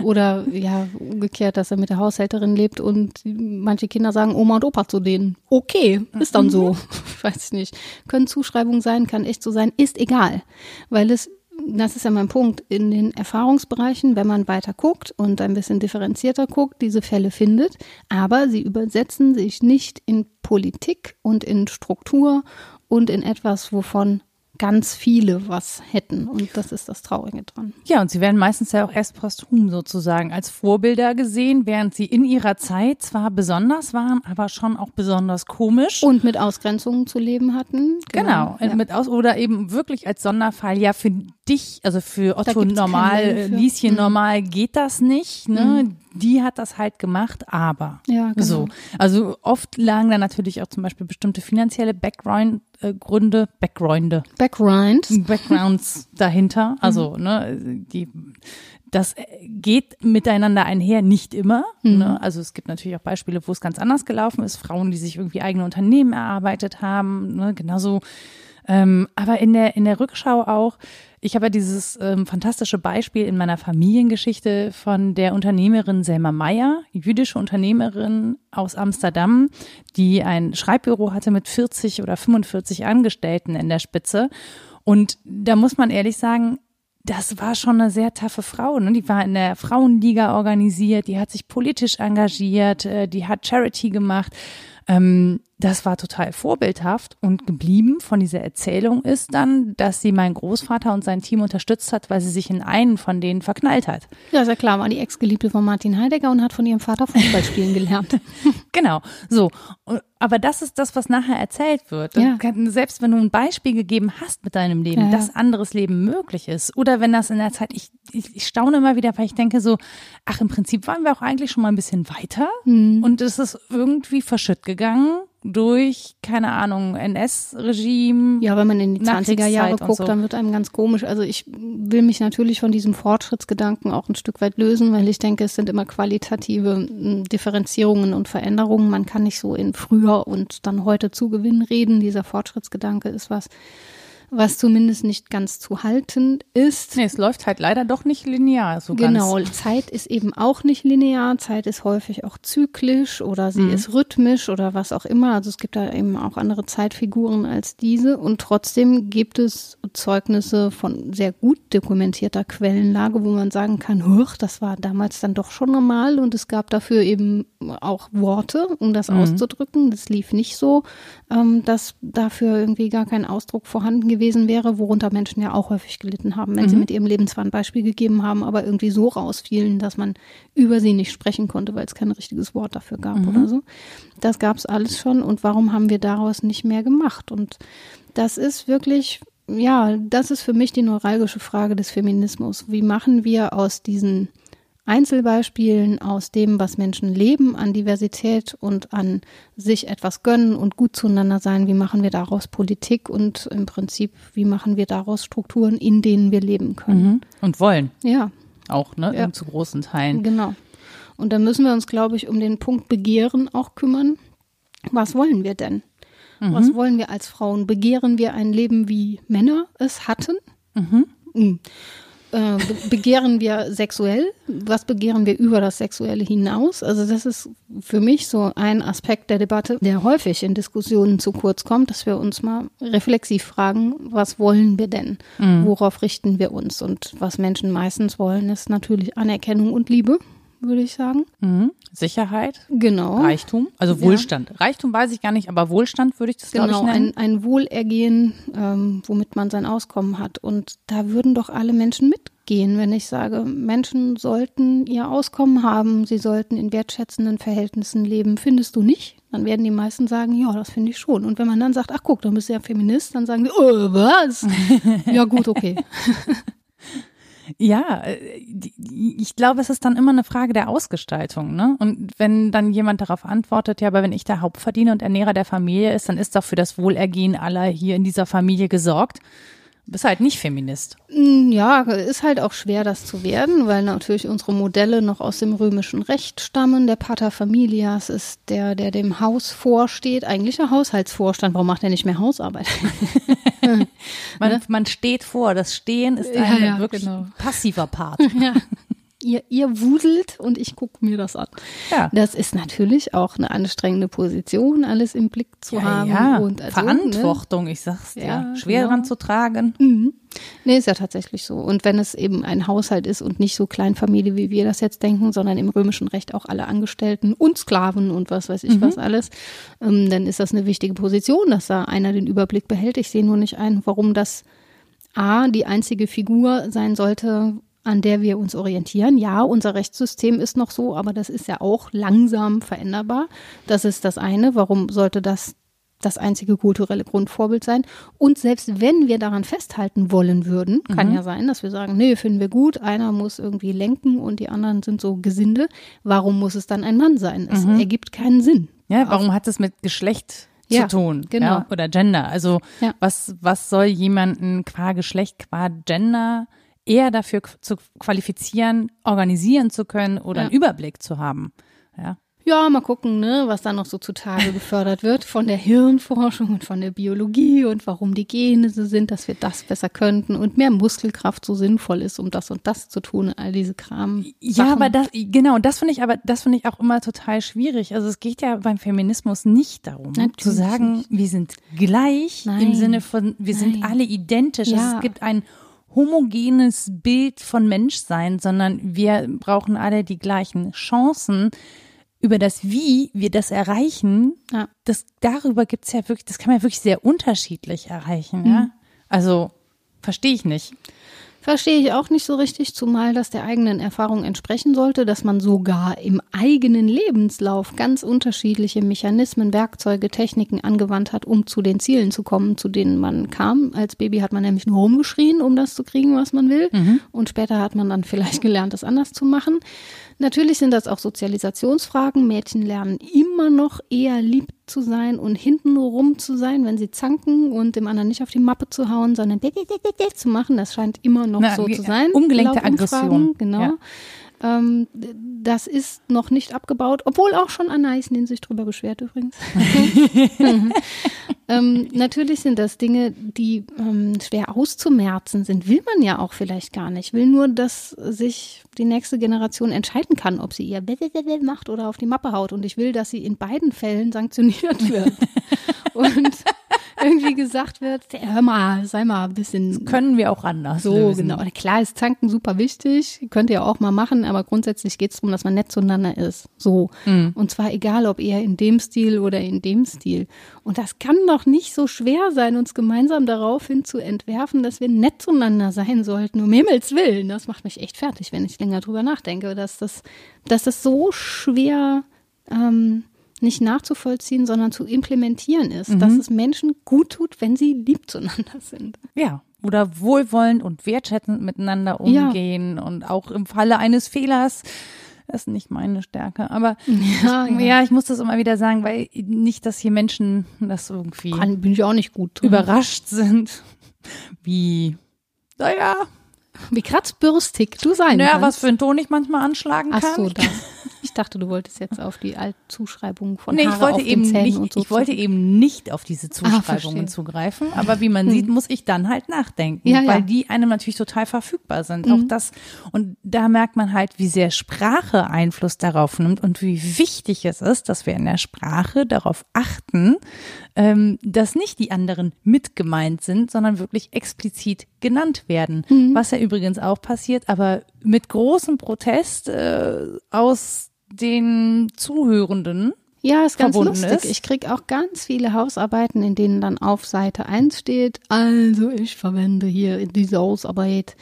Oder ja, umgekehrt, dass er mit der Haushälterin lebt und manche Kinder sagen Oma und Opa zu denen. Okay, ist dann so. [laughs] Weiß ich nicht. Können Zuschreibungen sein, kann echt so sein, ist egal. Weil es das ist ja mein Punkt, in den Erfahrungsbereichen, wenn man weiter guckt und ein bisschen differenzierter guckt, diese Fälle findet, aber sie übersetzen sich nicht in Politik und in Struktur und in etwas, wovon ganz viele was hätten. Und das ist das Traurige dran. Ja, und sie werden meistens ja auch erst posthum sozusagen als Vorbilder gesehen, während sie in ihrer Zeit zwar besonders waren, aber schon auch besonders komisch. Und mit Ausgrenzungen zu leben hatten. Genau, genau ja. mit aus oder eben wirklich als Sonderfall. Ja, für dich, also für Otto normal, Lieschen mhm. normal geht das nicht. Ne? Mhm die hat das halt gemacht, aber ja, genau. so. Also oft lagen da natürlich auch zum Beispiel bestimmte finanzielle Background äh, Gründe, Backgrounde, Backgrounds, Backgrounds [laughs] dahinter. Also mhm. ne, die das geht miteinander einher, nicht immer. Mhm. Ne? Also es gibt natürlich auch Beispiele, wo es ganz anders gelaufen ist. Frauen, die sich irgendwie eigene Unternehmen erarbeitet haben, ne? genauso. Ähm, aber in der in der Rückschau auch ich habe ja dieses ähm, fantastische Beispiel in meiner Familiengeschichte von der Unternehmerin Selma Meyer, jüdische Unternehmerin aus Amsterdam, die ein Schreibbüro hatte mit 40 oder 45 Angestellten in der Spitze. Und da muss man ehrlich sagen, das war schon eine sehr taffe Frau. Ne? Die war in der Frauenliga organisiert, die hat sich politisch engagiert, äh, die hat Charity gemacht. Ähm, das war total vorbildhaft und geblieben von dieser Erzählung ist dann, dass sie meinen Großvater und sein Team unterstützt hat, weil sie sich in einen von denen verknallt hat. Ja, sehr klar, war die Ex-Geliebte von Martin Heidegger und hat von ihrem Vater Fußball spielen gelernt. [laughs] genau, so. Aber das ist das, was nachher erzählt wird. Ja. Selbst wenn du ein Beispiel gegeben hast mit deinem Leben, ja, dass anderes Leben möglich ist. Oder wenn das in der Zeit, ich, ich, ich staune immer wieder, weil ich denke so, ach, im Prinzip waren wir auch eigentlich schon mal ein bisschen weiter mhm. und es ist irgendwie verschütt gegangen durch, keine Ahnung, NS-Regime. Ja, wenn man in die 20er Jahre guckt, so. dann wird einem ganz komisch. Also ich will mich natürlich von diesem Fortschrittsgedanken auch ein Stück weit lösen, weil ich denke, es sind immer qualitative hm, Differenzierungen und Veränderungen. Man kann nicht so in früher und dann heute zu Gewinn reden. Dieser Fortschrittsgedanke ist was, was zumindest nicht ganz zu halten ist. Nee, es läuft halt leider doch nicht linear. So genau, ganz. Zeit ist eben auch nicht linear. Zeit ist häufig auch zyklisch oder sie mhm. ist rhythmisch oder was auch immer. Also es gibt da eben auch andere Zeitfiguren als diese. Und trotzdem gibt es Zeugnisse von sehr gut dokumentierter Quellenlage, wo man sagen kann, huch, das war damals dann doch schon normal und es gab dafür eben auch Worte, um das mhm. auszudrücken. Das lief nicht so, ähm, dass dafür irgendwie gar kein Ausdruck vorhanden gewesen gewesen wäre, worunter Menschen ja auch häufig gelitten haben, wenn mhm. sie mit ihrem Leben zwar ein Beispiel gegeben haben, aber irgendwie so rausfielen, dass man über sie nicht sprechen konnte, weil es kein richtiges Wort dafür gab mhm. oder so. Das gab es alles schon und warum haben wir daraus nicht mehr gemacht? Und das ist wirklich ja, das ist für mich die neuralgische Frage des Feminismus. Wie machen wir aus diesen Einzelbeispielen aus dem, was Menschen leben, an Diversität und an sich etwas gönnen und gut zueinander sein. Wie machen wir daraus Politik und im Prinzip, wie machen wir daraus Strukturen, in denen wir leben können? Mhm. Und wollen. Ja. Auch, ne? Ja. Zu großen Teilen. Genau. Und da müssen wir uns, glaube ich, um den Punkt Begehren auch kümmern. Was wollen wir denn? Mhm. Was wollen wir als Frauen? Begehren wir ein Leben, wie Männer es hatten? Mhm. mhm äh, begehren wir sexuell? Was begehren wir über das Sexuelle hinaus? Also das ist für mich so ein Aspekt der Debatte, der häufig in Diskussionen zu kurz kommt, dass wir uns mal reflexiv fragen, was wollen wir denn? Mhm. Worauf richten wir uns? Und was Menschen meistens wollen, ist natürlich Anerkennung und Liebe würde ich sagen. Mhm. Sicherheit. Genau. Reichtum. Also Wohlstand. Ja. Reichtum weiß ich gar nicht, aber Wohlstand würde ich das genau, glaube ich nennen. Ein, ein Wohlergehen, ähm, womit man sein Auskommen hat. Und da würden doch alle Menschen mitgehen, wenn ich sage, Menschen sollten ihr Auskommen haben, sie sollten in wertschätzenden Verhältnissen leben. Findest du nicht? Dann werden die meisten sagen, ja, das finde ich schon. Und wenn man dann sagt, ach guck, dann bist du ja Feminist, dann sagen die, oh, was? [laughs] ja gut, okay. [laughs] Ja, äh, ich glaube, es ist dann immer eine Frage der Ausgestaltung. Ne? Und wenn dann jemand darauf antwortet, ja, aber wenn ich der Hauptverdiener und Ernährer der Familie ist, dann ist doch für das Wohlergehen aller hier in dieser Familie gesorgt. Bist halt nicht Feminist. Mm, ja, ist halt auch schwer, das zu werden, weil natürlich unsere Modelle noch aus dem römischen Recht stammen. Der Pater Familias ist der, der dem Haus vorsteht, eigentlich der Haushaltsvorstand. Warum macht er nicht mehr Hausarbeit? [laughs] [laughs] man, ne? man steht vor. Das Stehen ist ein ja, ja, wirklich genau. passiver Part. [laughs] Ja. Ihr, ihr wudelt und ich gucke mir das an. Ja. Das ist natürlich auch eine anstrengende Position, alles im Blick zu ja, haben. Ja. Und also, Verantwortung, ne? ich sag's dir. Ja, Schwer genau. dran zu tragen. Mhm. Nee, ist ja tatsächlich so. Und wenn es eben ein Haushalt ist und nicht so Kleinfamilie, wie wir das jetzt denken, sondern im römischen Recht auch alle Angestellten und Sklaven und was weiß ich mhm. was alles, ähm, dann ist das eine wichtige Position, dass da einer den Überblick behält. Ich sehe nur nicht ein, warum das A, die einzige Figur sein sollte, an der wir uns orientieren. Ja, unser Rechtssystem ist noch so, aber das ist ja auch langsam veränderbar. Das ist das eine. Warum sollte das das einzige kulturelle Grundvorbild sein? Und selbst wenn wir daran festhalten wollen würden, kann mhm. ja sein, dass wir sagen, nee, finden wir gut, einer muss irgendwie lenken und die anderen sind so Gesinde. Warum muss es dann ein Mann sein? Es mhm. ergibt keinen Sinn. Ja, warum hat es mit Geschlecht ja, zu tun. Genau. Ja, oder Gender. Also ja. was, was soll jemanden qua Geschlecht, qua Gender eher dafür zu qualifizieren, organisieren zu können oder ja. einen Überblick zu haben. Ja. Ja, mal gucken, ne, was da noch so zutage gefördert wird von der Hirnforschung und von der Biologie und warum die Gene so sind, dass wir das besser könnten und mehr Muskelkraft so sinnvoll ist, um das und das zu tun, all diese Kram. Ja, aber das, genau, das finde ich aber, das finde ich auch immer total schwierig. Also es geht ja beim Feminismus nicht darum, Natürlich zu sagen, nicht. wir sind gleich Nein. im Sinne von, wir Nein. sind alle identisch. Ja. Es gibt ein homogenes Bild von Menschsein, sondern wir brauchen alle die gleichen Chancen. Über das Wie wir das erreichen, ja. das darüber gibt's ja wirklich, das kann man wirklich sehr unterschiedlich erreichen. Mhm. Ja? Also verstehe ich nicht. Verstehe ich auch nicht so richtig, zumal das der eigenen Erfahrung entsprechen sollte, dass man sogar im eigenen Lebenslauf ganz unterschiedliche Mechanismen, Werkzeuge, Techniken angewandt hat, um zu den Zielen zu kommen, zu denen man kam. Als Baby hat man nämlich nur rumgeschrien, um das zu kriegen, was man will. Mhm. Und später hat man dann vielleicht gelernt, das anders zu machen. Natürlich sind das auch Sozialisationsfragen. Mädchen lernen immer noch eher lieb zu sein und hinten rum zu sein, wenn sie zanken und dem anderen nicht auf die Mappe zu hauen, sondern zu machen. Das scheint immer noch Na, so zu sein. Umgelenkte Aggression. Genau. Ja. Ähm, das ist noch nicht abgebaut, obwohl auch schon Anna sich drüber beschwert übrigens. [laughs] ähm, natürlich sind das Dinge, die ähm, schwer auszumerzen sind. Will man ja auch vielleicht gar nicht. Will nur, dass sich die nächste Generation entscheiden kann, ob sie ihr macht oder auf die Mappe haut. Und ich will, dass sie in beiden Fällen sanktioniert wird. [laughs] Und irgendwie gesagt wird, hör mal, sei mal ein bisschen. Das können wir auch anders. So, lösen. genau. Klar ist Tanken super wichtig, könnt ihr auch mal machen, aber grundsätzlich geht es darum, dass man nett zueinander ist. So. Mhm. Und zwar egal, ob eher in dem Stil oder in dem Stil. Und das kann doch nicht so schwer sein, uns gemeinsam daraufhin zu entwerfen, dass wir nett zueinander sein sollten. Um Himmels Willen. Das macht mich echt fertig, wenn ich länger drüber nachdenke, dass das, dass das so schwer ähm, nicht nachzuvollziehen, sondern zu implementieren ist, mhm. dass es Menschen gut tut, wenn sie lieb zueinander sind. Ja. Oder wohlwollend und wertschätzend miteinander umgehen ja. und auch im Falle eines Fehlers das ist nicht meine Stärke. Aber [laughs] ja, ich, ja. ja, ich muss das immer wieder sagen, weil nicht, dass hier Menschen das irgendwie Kann, bin ich auch nicht gut drin. überrascht sind, wie, naja. Wie kratzbürstig du sein naja, kannst. was für einen Ton ich manchmal anschlagen kann. Ach so, das. [laughs] Ich dachte, du wolltest jetzt auf die Altzuschreibungen von nee, Haare ich wollte eben nicht, und so Ich wollte eben nicht auf diese ah, Zuschreibungen ah, zugreifen, aber wie man hm. sieht, muss ich dann halt nachdenken, ja, weil ja. die einem natürlich total verfügbar sind. Mhm. Auch das und da merkt man halt, wie sehr Sprache Einfluss darauf nimmt und wie wichtig es ist, dass wir in der Sprache darauf achten, ähm, dass nicht die anderen mit gemeint sind, sondern wirklich explizit genannt werden. Mhm. Was ja übrigens auch passiert, aber mit großem Protest äh, aus den Zuhörenden ja, ist ganz lustig. Ist. Ich krieg auch ganz viele Hausarbeiten, in denen dann auf Seite 1 steht, also ich verwende hier diese Hausarbeit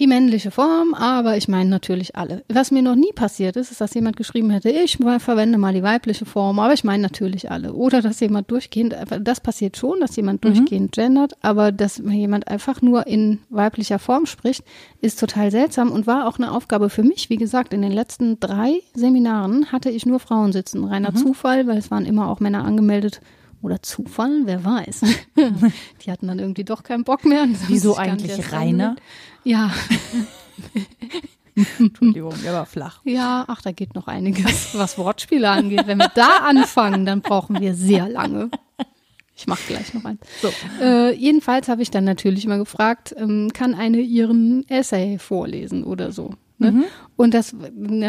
die männliche Form, aber ich meine natürlich alle. Was mir noch nie passiert ist, ist, dass jemand geschrieben hätte, ich verwende mal die weibliche Form, aber ich meine natürlich alle. Oder dass jemand durchgehend, das passiert schon, dass jemand mhm. durchgehend gendert, aber dass jemand einfach nur in weiblicher Form spricht, ist total seltsam und war auch eine Aufgabe für mich. Wie gesagt, in den letzten drei Seminaren hatte ich nur Frauen sitzen. Reiner mhm. Zufall, weil es waren immer auch Männer angemeldet Oder Zufall, wer weiß. [laughs] Die hatten dann irgendwie doch keinen Bock mehr. Wieso eigentlich Rainer? Ja. Entschuldigung, der war flach. Ja, ach, da geht noch einiges, was Wortspiele angeht. Wenn wir da anfangen, dann brauchen wir sehr lange. Ich mache gleich noch eins. So. Äh, jedenfalls habe ich dann natürlich mal gefragt, ähm, kann eine ihren Essay vorlesen oder so. Ne? Mhm. Und das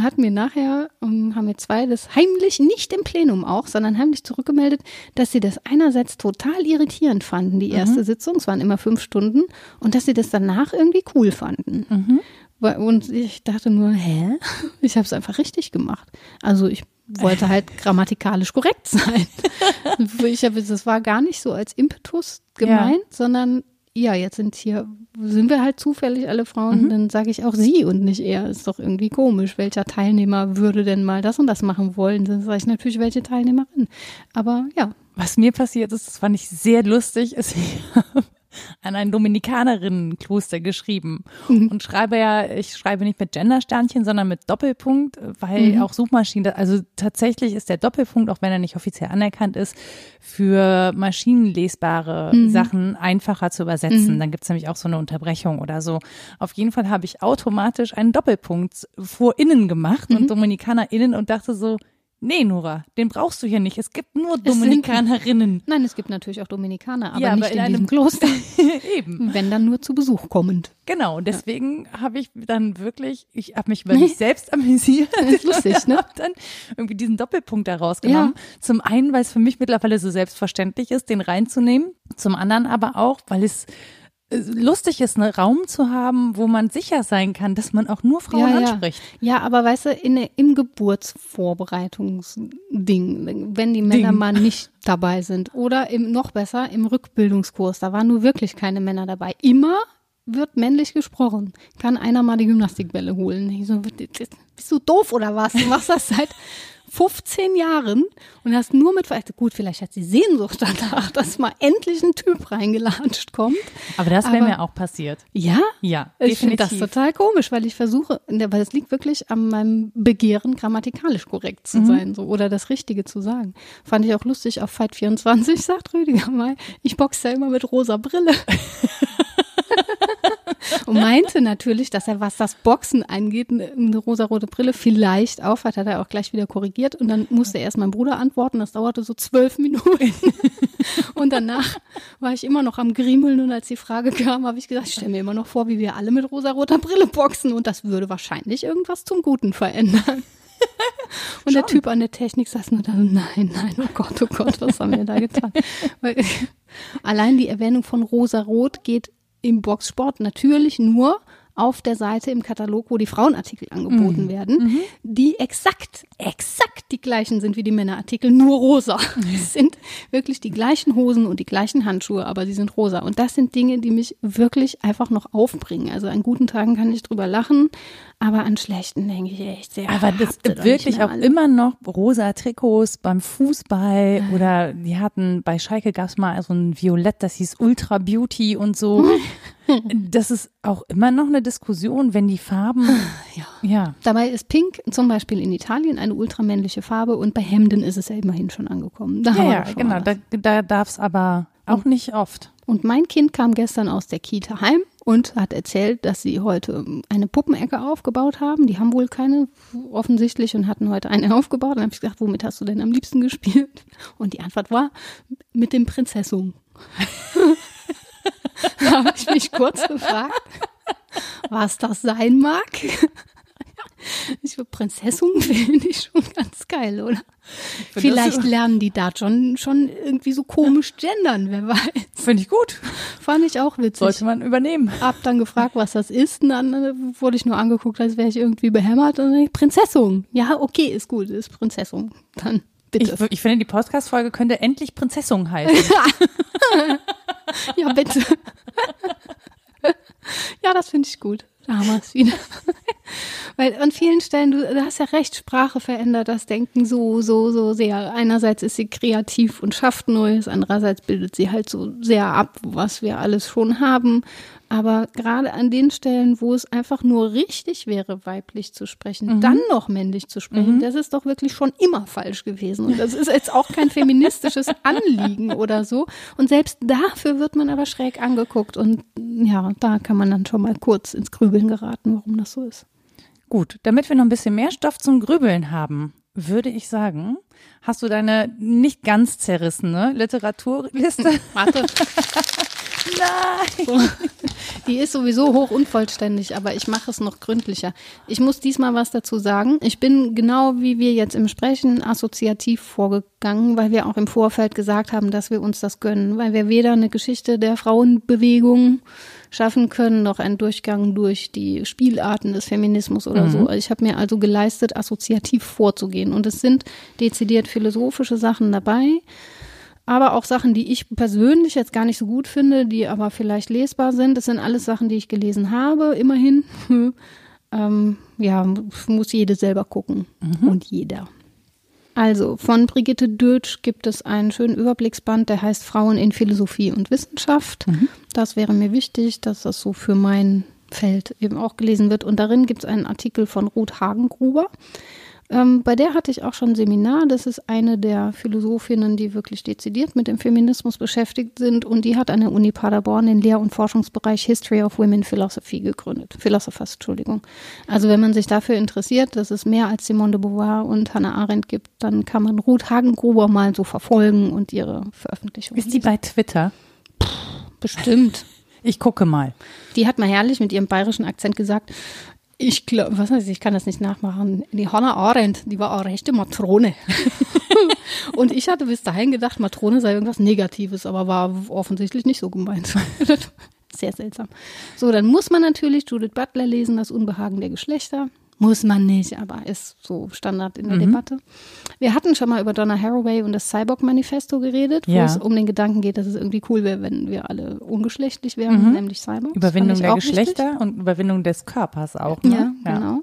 hat mir nachher, ähm, haben wir zwei das heimlich, nicht im Plenum auch, sondern heimlich zurückgemeldet, dass sie das einerseits total irritierend fanden, die erste mhm. Sitzung, es waren immer fünf Stunden, und dass sie das danach irgendwie cool fanden. Mhm. Und ich dachte nur, hä? [laughs] Ich habe es einfach richtig gemacht. Also ich wollte halt [laughs] grammatikalisch korrekt sein. [laughs] ich habe, das war gar nicht so als Impetus gemeint, ja. sondern ja, jetzt sind hier, sind wir halt zufällig alle Frauen, mhm. dann sage ich auch sie und nicht er. Ist doch irgendwie komisch. Welcher Teilnehmer würde denn mal das und das machen wollen? Dann sage ich natürlich, welche Teilnehmerin. Aber ja. Was mir passiert ist, das fand ich sehr lustig, ist, [laughs] ich an ein Dominikanerinnenkloster geschrieben mhm. und schreibe ja, ich schreibe nicht mit Gendersternchen, sondern mit Doppelpunkt, weil mhm. auch Suchmaschinen, also tatsächlich ist der Doppelpunkt, auch wenn er nicht offiziell anerkannt ist, für maschinenlesbare mhm. Sachen einfacher zu übersetzen. Mhm. Dann gibt's nämlich auch so eine Unterbrechung oder so. Auf jeden Fall habe ich automatisch einen Doppelpunkt vor innen gemacht und mhm. DominikanerInnen und dachte so, Nee, Nora, den brauchst du hier nicht. Es gibt nur Dominikanerinnen. Sind, nein, es gibt natürlich auch Dominikaner, aber ja, nicht aber in, in diesem Kloster. [laughs] Eben. Wenn dann nur zu Besuch kommend. Genau, deswegen ja. habe ich dann wirklich, ich habe mich über mich selbst amüsiert. Das ist lustig, [laughs] ne? Hab dann irgendwie diesen Doppelpunkt da rausgenommen. Ja. Zum einen, weil es für mich mittlerweile so selbstverständlich ist, den reinzunehmen. Zum anderen aber auch, weil es lustig ist, einen Raum zu haben, wo man sicher sein kann, dass man auch nur Frauen ja, anspricht. Ja. ja, aber weißt du, in, im Geburtsvorbereitungsding, wenn die Männer Ding. mal nicht [laughs] dabei sind oder im, noch besser im Rückbildungskurs, da waren nur wirklich keine Männer dabei. Immer wird männlich gesprochen. Kann einer mal die Gymnastikbälle holen? Ich so, bist du doof oder was? Du machst das seit 15 Jahren und hast nur mit, gut, vielleicht hat sie Sehnsucht danach, dass mal endlich ein Typ reingelatscht kommt. Aber das wäre mir auch passiert. Ja? Ja, Ich finde das total komisch, weil ich versuche, weil es liegt wirklich an meinem Begehren, grammatikalisch korrekt zu mhm. sein, so, oder das Richtige zu sagen. Fand ich auch lustig auf Fight 24, [laughs] sagt Rüdiger mal, ich boxe ja immer mit rosa Brille. [laughs] und meinte natürlich, dass er, was das Boxen angeht, eine rosarote Brille vielleicht aufhat, hat er auch gleich wieder korrigiert. Und dann musste erst mein Bruder antworten. Das dauerte so zwölf Minuten. [laughs] und danach war ich immer noch am Griemeln. Und als die Frage kam, habe ich gesagt, ich stelle mir immer noch vor, wie wir alle mit rosaroter Brille boxen. Und das würde wahrscheinlich irgendwas zum Guten verändern. [laughs] Und Schon. der Typ an der Technik saß nur da, nein, nein, oh Gott, oh Gott, was haben wir da getan? Weil, [laughs] allein die Erwähnung von Rosa-Rot geht im Boxsport natürlich nur auf der Seite im Katalog, wo die Frauenartikel angeboten mhm. werden, mhm. die exakt, exakt die gleichen sind wie die Männerartikel, nur rosa. [laughs] Es sind wirklich die gleichen Hosen und die gleichen Handschuhe, aber sie sind rosa. Und das sind Dinge, die mich wirklich einfach noch aufbringen. Also an guten Tagen kann ich drüber lachen, aber an schlechten denke ich echt sehr. Aber das wirklich auch alle. immer noch rosa Trikots beim Fußball oder die hatten bei Schalke gab es mal so ein Violett, das hieß Ultra Beauty und so. [laughs] [laughs] das ist auch immer noch eine Diskussion, wenn die Farben. Ja. ja. Dabei ist Pink zum Beispiel in Italien eine ultramännliche Farbe und bei Hemden ist es ja immerhin schon angekommen. Da ja, ja genau. Da, da darf es aber auch nicht oft. Und mein Kind kam gestern aus der Kita heim und hat erzählt, dass sie heute eine Puppenecke aufgebaut haben. Die haben wohl keine offensichtlich und hatten heute eine [laughs] aufgebaut. Und dann habe ich gesagt, womit hast du denn am liebsten gespielt? Und die Antwort war mit dem Prinzessum. [laughs] habe ich mich kurz gefragt, was das sein mag. [laughs] Ich würde Prinzessin finde ich schon ganz geil, oder? Vielleicht lernen die da schon, schon irgendwie so komisch gendern, wer weiß. Finde ich gut. Fand ich auch witzig. Sollte man übernehmen. Hab dann gefragt, was das ist, und dann äh, wurde ich nur angeguckt, als wäre ich irgendwie behämmert. Und dann ich, Prinzessin. Ja, okay, ist gut, ist Prinzessin. Dann bitte. Ich, ich finde, die Podcast-Folge könnte endlich Prinzessin heißen. [laughs] [laughs] ja, bitte. [laughs] ja, das finde ich gut. Da haben wir es wieder. [laughs] Weil an vielen Stellen, du, du, hast ja recht, Sprache verändert das Denken so, so, so sehr. Einerseits ist sie kreativ und schafft Neues, andererseits bildet sie halt so sehr ab, was wir alles schon haben. Aber gerade an den Stellen, wo es einfach nur richtig wäre, weiblich zu sprechen, mhm. dann noch männlich zu sprechen, mhm. das ist doch wirklich schon immer falsch gewesen. Und das ist jetzt auch kein [laughs] feministisches Anliegen oder so. Und selbst dafür wird man aber schräg angeguckt. Und ja, da kann man dann schon mal kurz ins Grübeln geraten, warum das so ist. Gut, damit wir noch ein bisschen mehr Stoff zum Grübeln haben, würde ich sagen, hast du deine nicht ganz zerrissene Literaturliste? [laughs] Warte. Nein. Die ist sowieso hoch unvollständig, aber ich mache es noch gründlicher. Ich muss diesmal was dazu sagen. Ich bin genau wie wir jetzt im Sprechen assoziativ vorgegangen, weil wir auch im Vorfeld gesagt haben, dass wir uns das gönnen, weil wir weder eine Geschichte der Frauenbewegung schaffen können, noch einen Durchgang durch die Spielarten des Feminismus oder mhm. so. Ich habe mir also geleistet, assoziativ vorzugehen. Und es sind dezidiert philosophische Sachen dabei aber auch Sachen, die ich persönlich jetzt gar nicht so gut finde, die aber vielleicht lesbar sind. Das sind alles Sachen, die ich gelesen habe, immerhin. [laughs] ähm, ja, muss jede selber gucken mhm. und jeder. Also, von Brigitte Dötsch gibt es einen schönen Überblicksband, der heißt Frauen in Philosophie und Wissenschaft. Mhm. Das wäre mir wichtig, dass das so für mein Feld eben auch gelesen wird. Und darin gibt es einen Artikel von Ruth Hagengruber. Ähm, bei der hatte ich auch schon ein Seminar. Das ist eine der Philosophinnen, die wirklich dezidiert mit dem Feminismus beschäftigt sind. Und die hat an der Uni Paderborn den Lehr- und Forschungsbereich History of Women Philosophy gegründet. Philosophers, Entschuldigung. Also wenn man sich dafür interessiert, dass es mehr als Simone de Beauvoir und Hannah Arendt gibt, dann kann man Ruth Hagengruber mal so verfolgen und ihre Veröffentlichungen. Ist die bei Twitter? Puh, bestimmt. [laughs] Ich gucke mal. Die hat mal herrlich mit ihrem bayerischen Akzent gesagt, ich glaube, was heißt, ich kann das nicht nachmachen. Die Hannah Arendt, die war eine rechte Matrone. [laughs] und ich hatte bis dahin gedacht, Matrone sei irgendwas Negatives, aber war offensichtlich nicht so gemeint. [laughs] Sehr seltsam. So, dann muss man natürlich Judith Butler lesen, Das Unbehagen der Geschlechter. Muss man nicht, aber ist so Standard in der mhm. Debatte. Wir hatten schon mal über Donna Haraway und das Cyborg-Manifesto geredet, wo ja. es um den Gedanken geht, dass es irgendwie cool wäre, wenn wir alle ungeschlechtlich wären, mhm. nämlich Cyborgs. Überwindung der Geschlechter wichtig. und Überwindung des Körpers auch. Ne? Ja, ja, genau.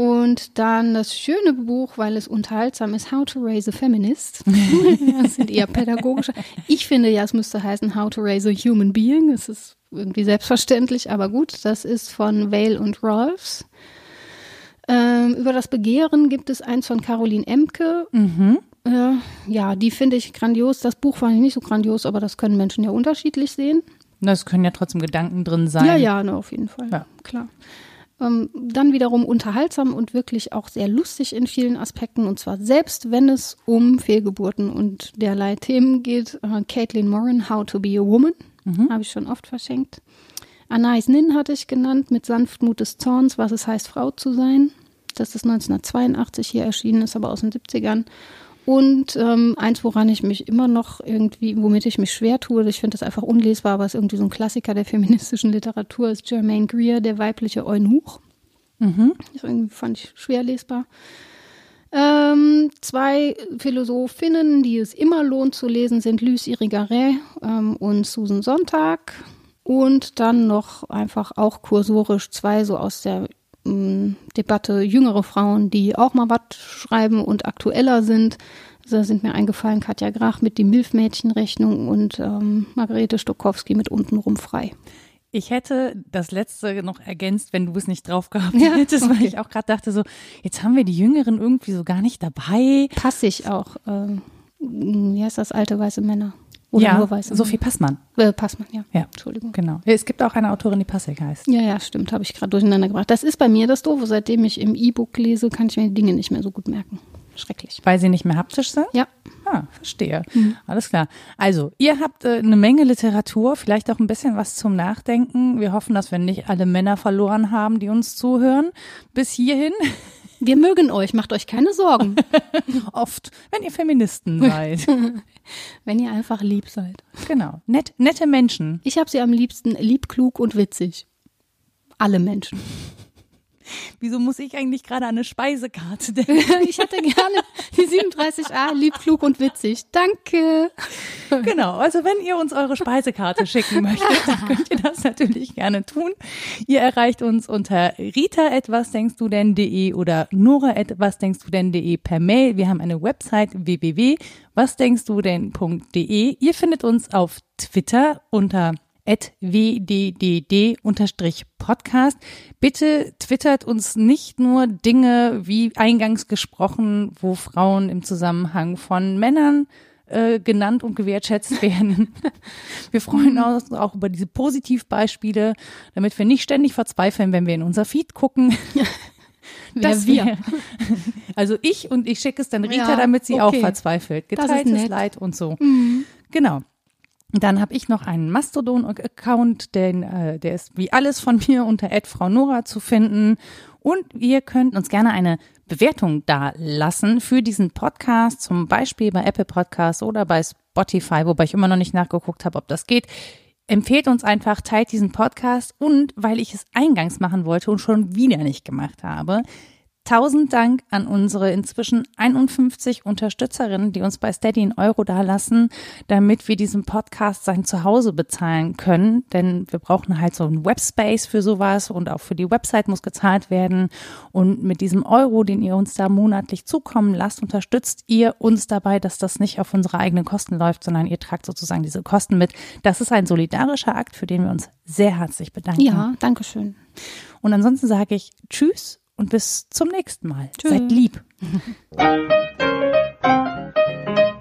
Und dann das schöne Buch, weil es unterhaltsam ist, How to Raise a Feminist. [laughs] das sind eher pädagogische. Ich finde ja, es müsste heißen How to Raise a Human Being. Es ist irgendwie selbstverständlich, aber gut. Das ist von Vale und Rolfs. Ähm, über das Begehren gibt es eins von Caroline Emke. Mhm. Äh, ja, die finde ich grandios. Das Buch fand ich nicht so grandios, aber das können Menschen ja unterschiedlich sehen. Das können ja trotzdem Gedanken drin sein. Ja, ja, ne, auf jeden Fall. Ja. Klar. Ähm, dann wiederum unterhaltsam und wirklich auch sehr lustig in vielen Aspekten. Und zwar selbst, wenn es um Fehlgeburten und derlei Themen geht. Äh, Caitlin Moran, How to be a Woman. Mhm. Habe ich schon oft verschenkt. Anais Nin hatte ich genannt mit Sanftmut des Zorns, was es heißt, Frau zu sein. Das ist 1982 hier erschienen, ist aber aus den 70ern. Und ähm, eins, woran ich mich immer noch irgendwie, womit ich mich schwer tue, ich finde das einfach unlesbar, aber es ist irgendwie so ein Klassiker der feministischen Literatur, ist Germaine Greer, der weibliche Eunuch. Mhm. Das irgendwie fand ich schwer lesbar. Ähm, zwei Philosophinnen, die es immer lohnt zu lesen, sind Lucie Irigaray ähm, und Susan Sonntag. Und dann noch einfach auch kursorisch zwei so aus der ähm, Debatte jüngere Frauen, die auch mal was schreiben und aktueller sind. Da sind mir eingefallen Katja Grach mit die Milfmädchenrechnung und ähm, Margarete Stokowski mit untenrum frei. Ich hätte das letzte noch ergänzt, wenn du es nicht drauf gehabt ja, hättest, okay. weil ich auch gerade dachte so, jetzt haben wir die Jüngeren irgendwie so gar nicht dabei. Passig auch. Äh, wie heißt das, alte weiße Männer? Oder ja, nur weiße Sophie Passmann. Äh, Passmann, ja. Ja, Entschuldigung. Genau. Es gibt auch eine Autorin, die Passig heißt. Ja, ja, stimmt. Habe ich gerade durcheinander gebracht. Das ist bei mir das Doofe. Seitdem ich im E-Book lese, kann ich mir die Dinge nicht mehr so gut merken. Schrecklich. Weil sie nicht mehr haptisch sind? Ja. Ah, verstehe. Mhm. Alles klar. Also, ihr habt äh, eine Menge Literatur, vielleicht auch ein bisschen was zum Nachdenken. Wir hoffen, dass wir nicht alle Männer verloren haben, die uns zuhören. Bis hierhin. [laughs] Wir mögen euch, macht euch keine Sorgen. [laughs] Oft, wenn ihr Feministen seid. [laughs] wenn ihr einfach lieb seid. Genau. Nett, nette Menschen. Ich habe sie am liebsten lieb, klug und witzig. Alle Menschen. Wieso muss ich eigentlich gerade an eine Speisekarte denken? [laughs] ich hätte gerne die 37a, lieb, klug und witzig. Danke. Genau, also wenn ihr uns eure Speisekarte schicken [laughs] möchtet, dann könnt ihr das natürlich gerne tun. Ihr erreicht uns unter rita etwas denkst du denn.de oder nora etwas denkst du denn.de per Mail. Wir haben eine Website www.wasdenkst du denn.de. Ihr findet uns auf Twitter unter wddd-podcast. Bitte twittert uns nicht nur Dinge wie eingangs gesprochen, wo Frauen im Zusammenhang von Männern äh, genannt und gewertschätzt [laughs] werden. Wir freuen uns auch über diese Positivbeispiele, damit wir nicht ständig verzweifeln, wenn wir in unser Feed gucken. [laughs] Wer wir. Also ich und ich schicke es dann Rita, Ja, damit sie okay. auch verzweifelt. Das ist Geteiltes. Leid und so. Genau. Dann habe ich noch einen Mastodon-Account, den, äh, der ist wie alles von mir [laughs] unter Frau Nora zu finden. Und ihr könnt uns gerne eine Bewertung da lassen für diesen Podcast, zum Beispiel bei Apple Podcasts oder bei Spotify, wobei ich immer noch nicht nachgeguckt habe, ob das geht. Empfehlt uns einfach, teilt diesen Podcast und weil ich es eingangs machen wollte und schon wieder nicht gemacht habe, Tausend Dank an unsere inzwischen 51 Unterstützerinnen, die uns bei Steady in Euro dalassen, damit wir diesen Podcast sein Zuhause bezahlen können. Denn wir brauchen halt so einen Webspace für sowas und auch für die Website muss gezahlt werden. Und mit diesem Euro, den ihr uns da monatlich zukommen lasst, unterstützt ihr uns dabei, dass das nicht auf unsere eigenen Kosten läuft, sondern ihr tragt sozusagen diese Kosten mit. Das ist ein solidarischer Akt, für den wir uns sehr herzlich bedanken. Ja, danke schön. Und ansonsten sage ich Tschüss und bis zum nächsten Mal. Tschüss. Seid lieb. [laughs]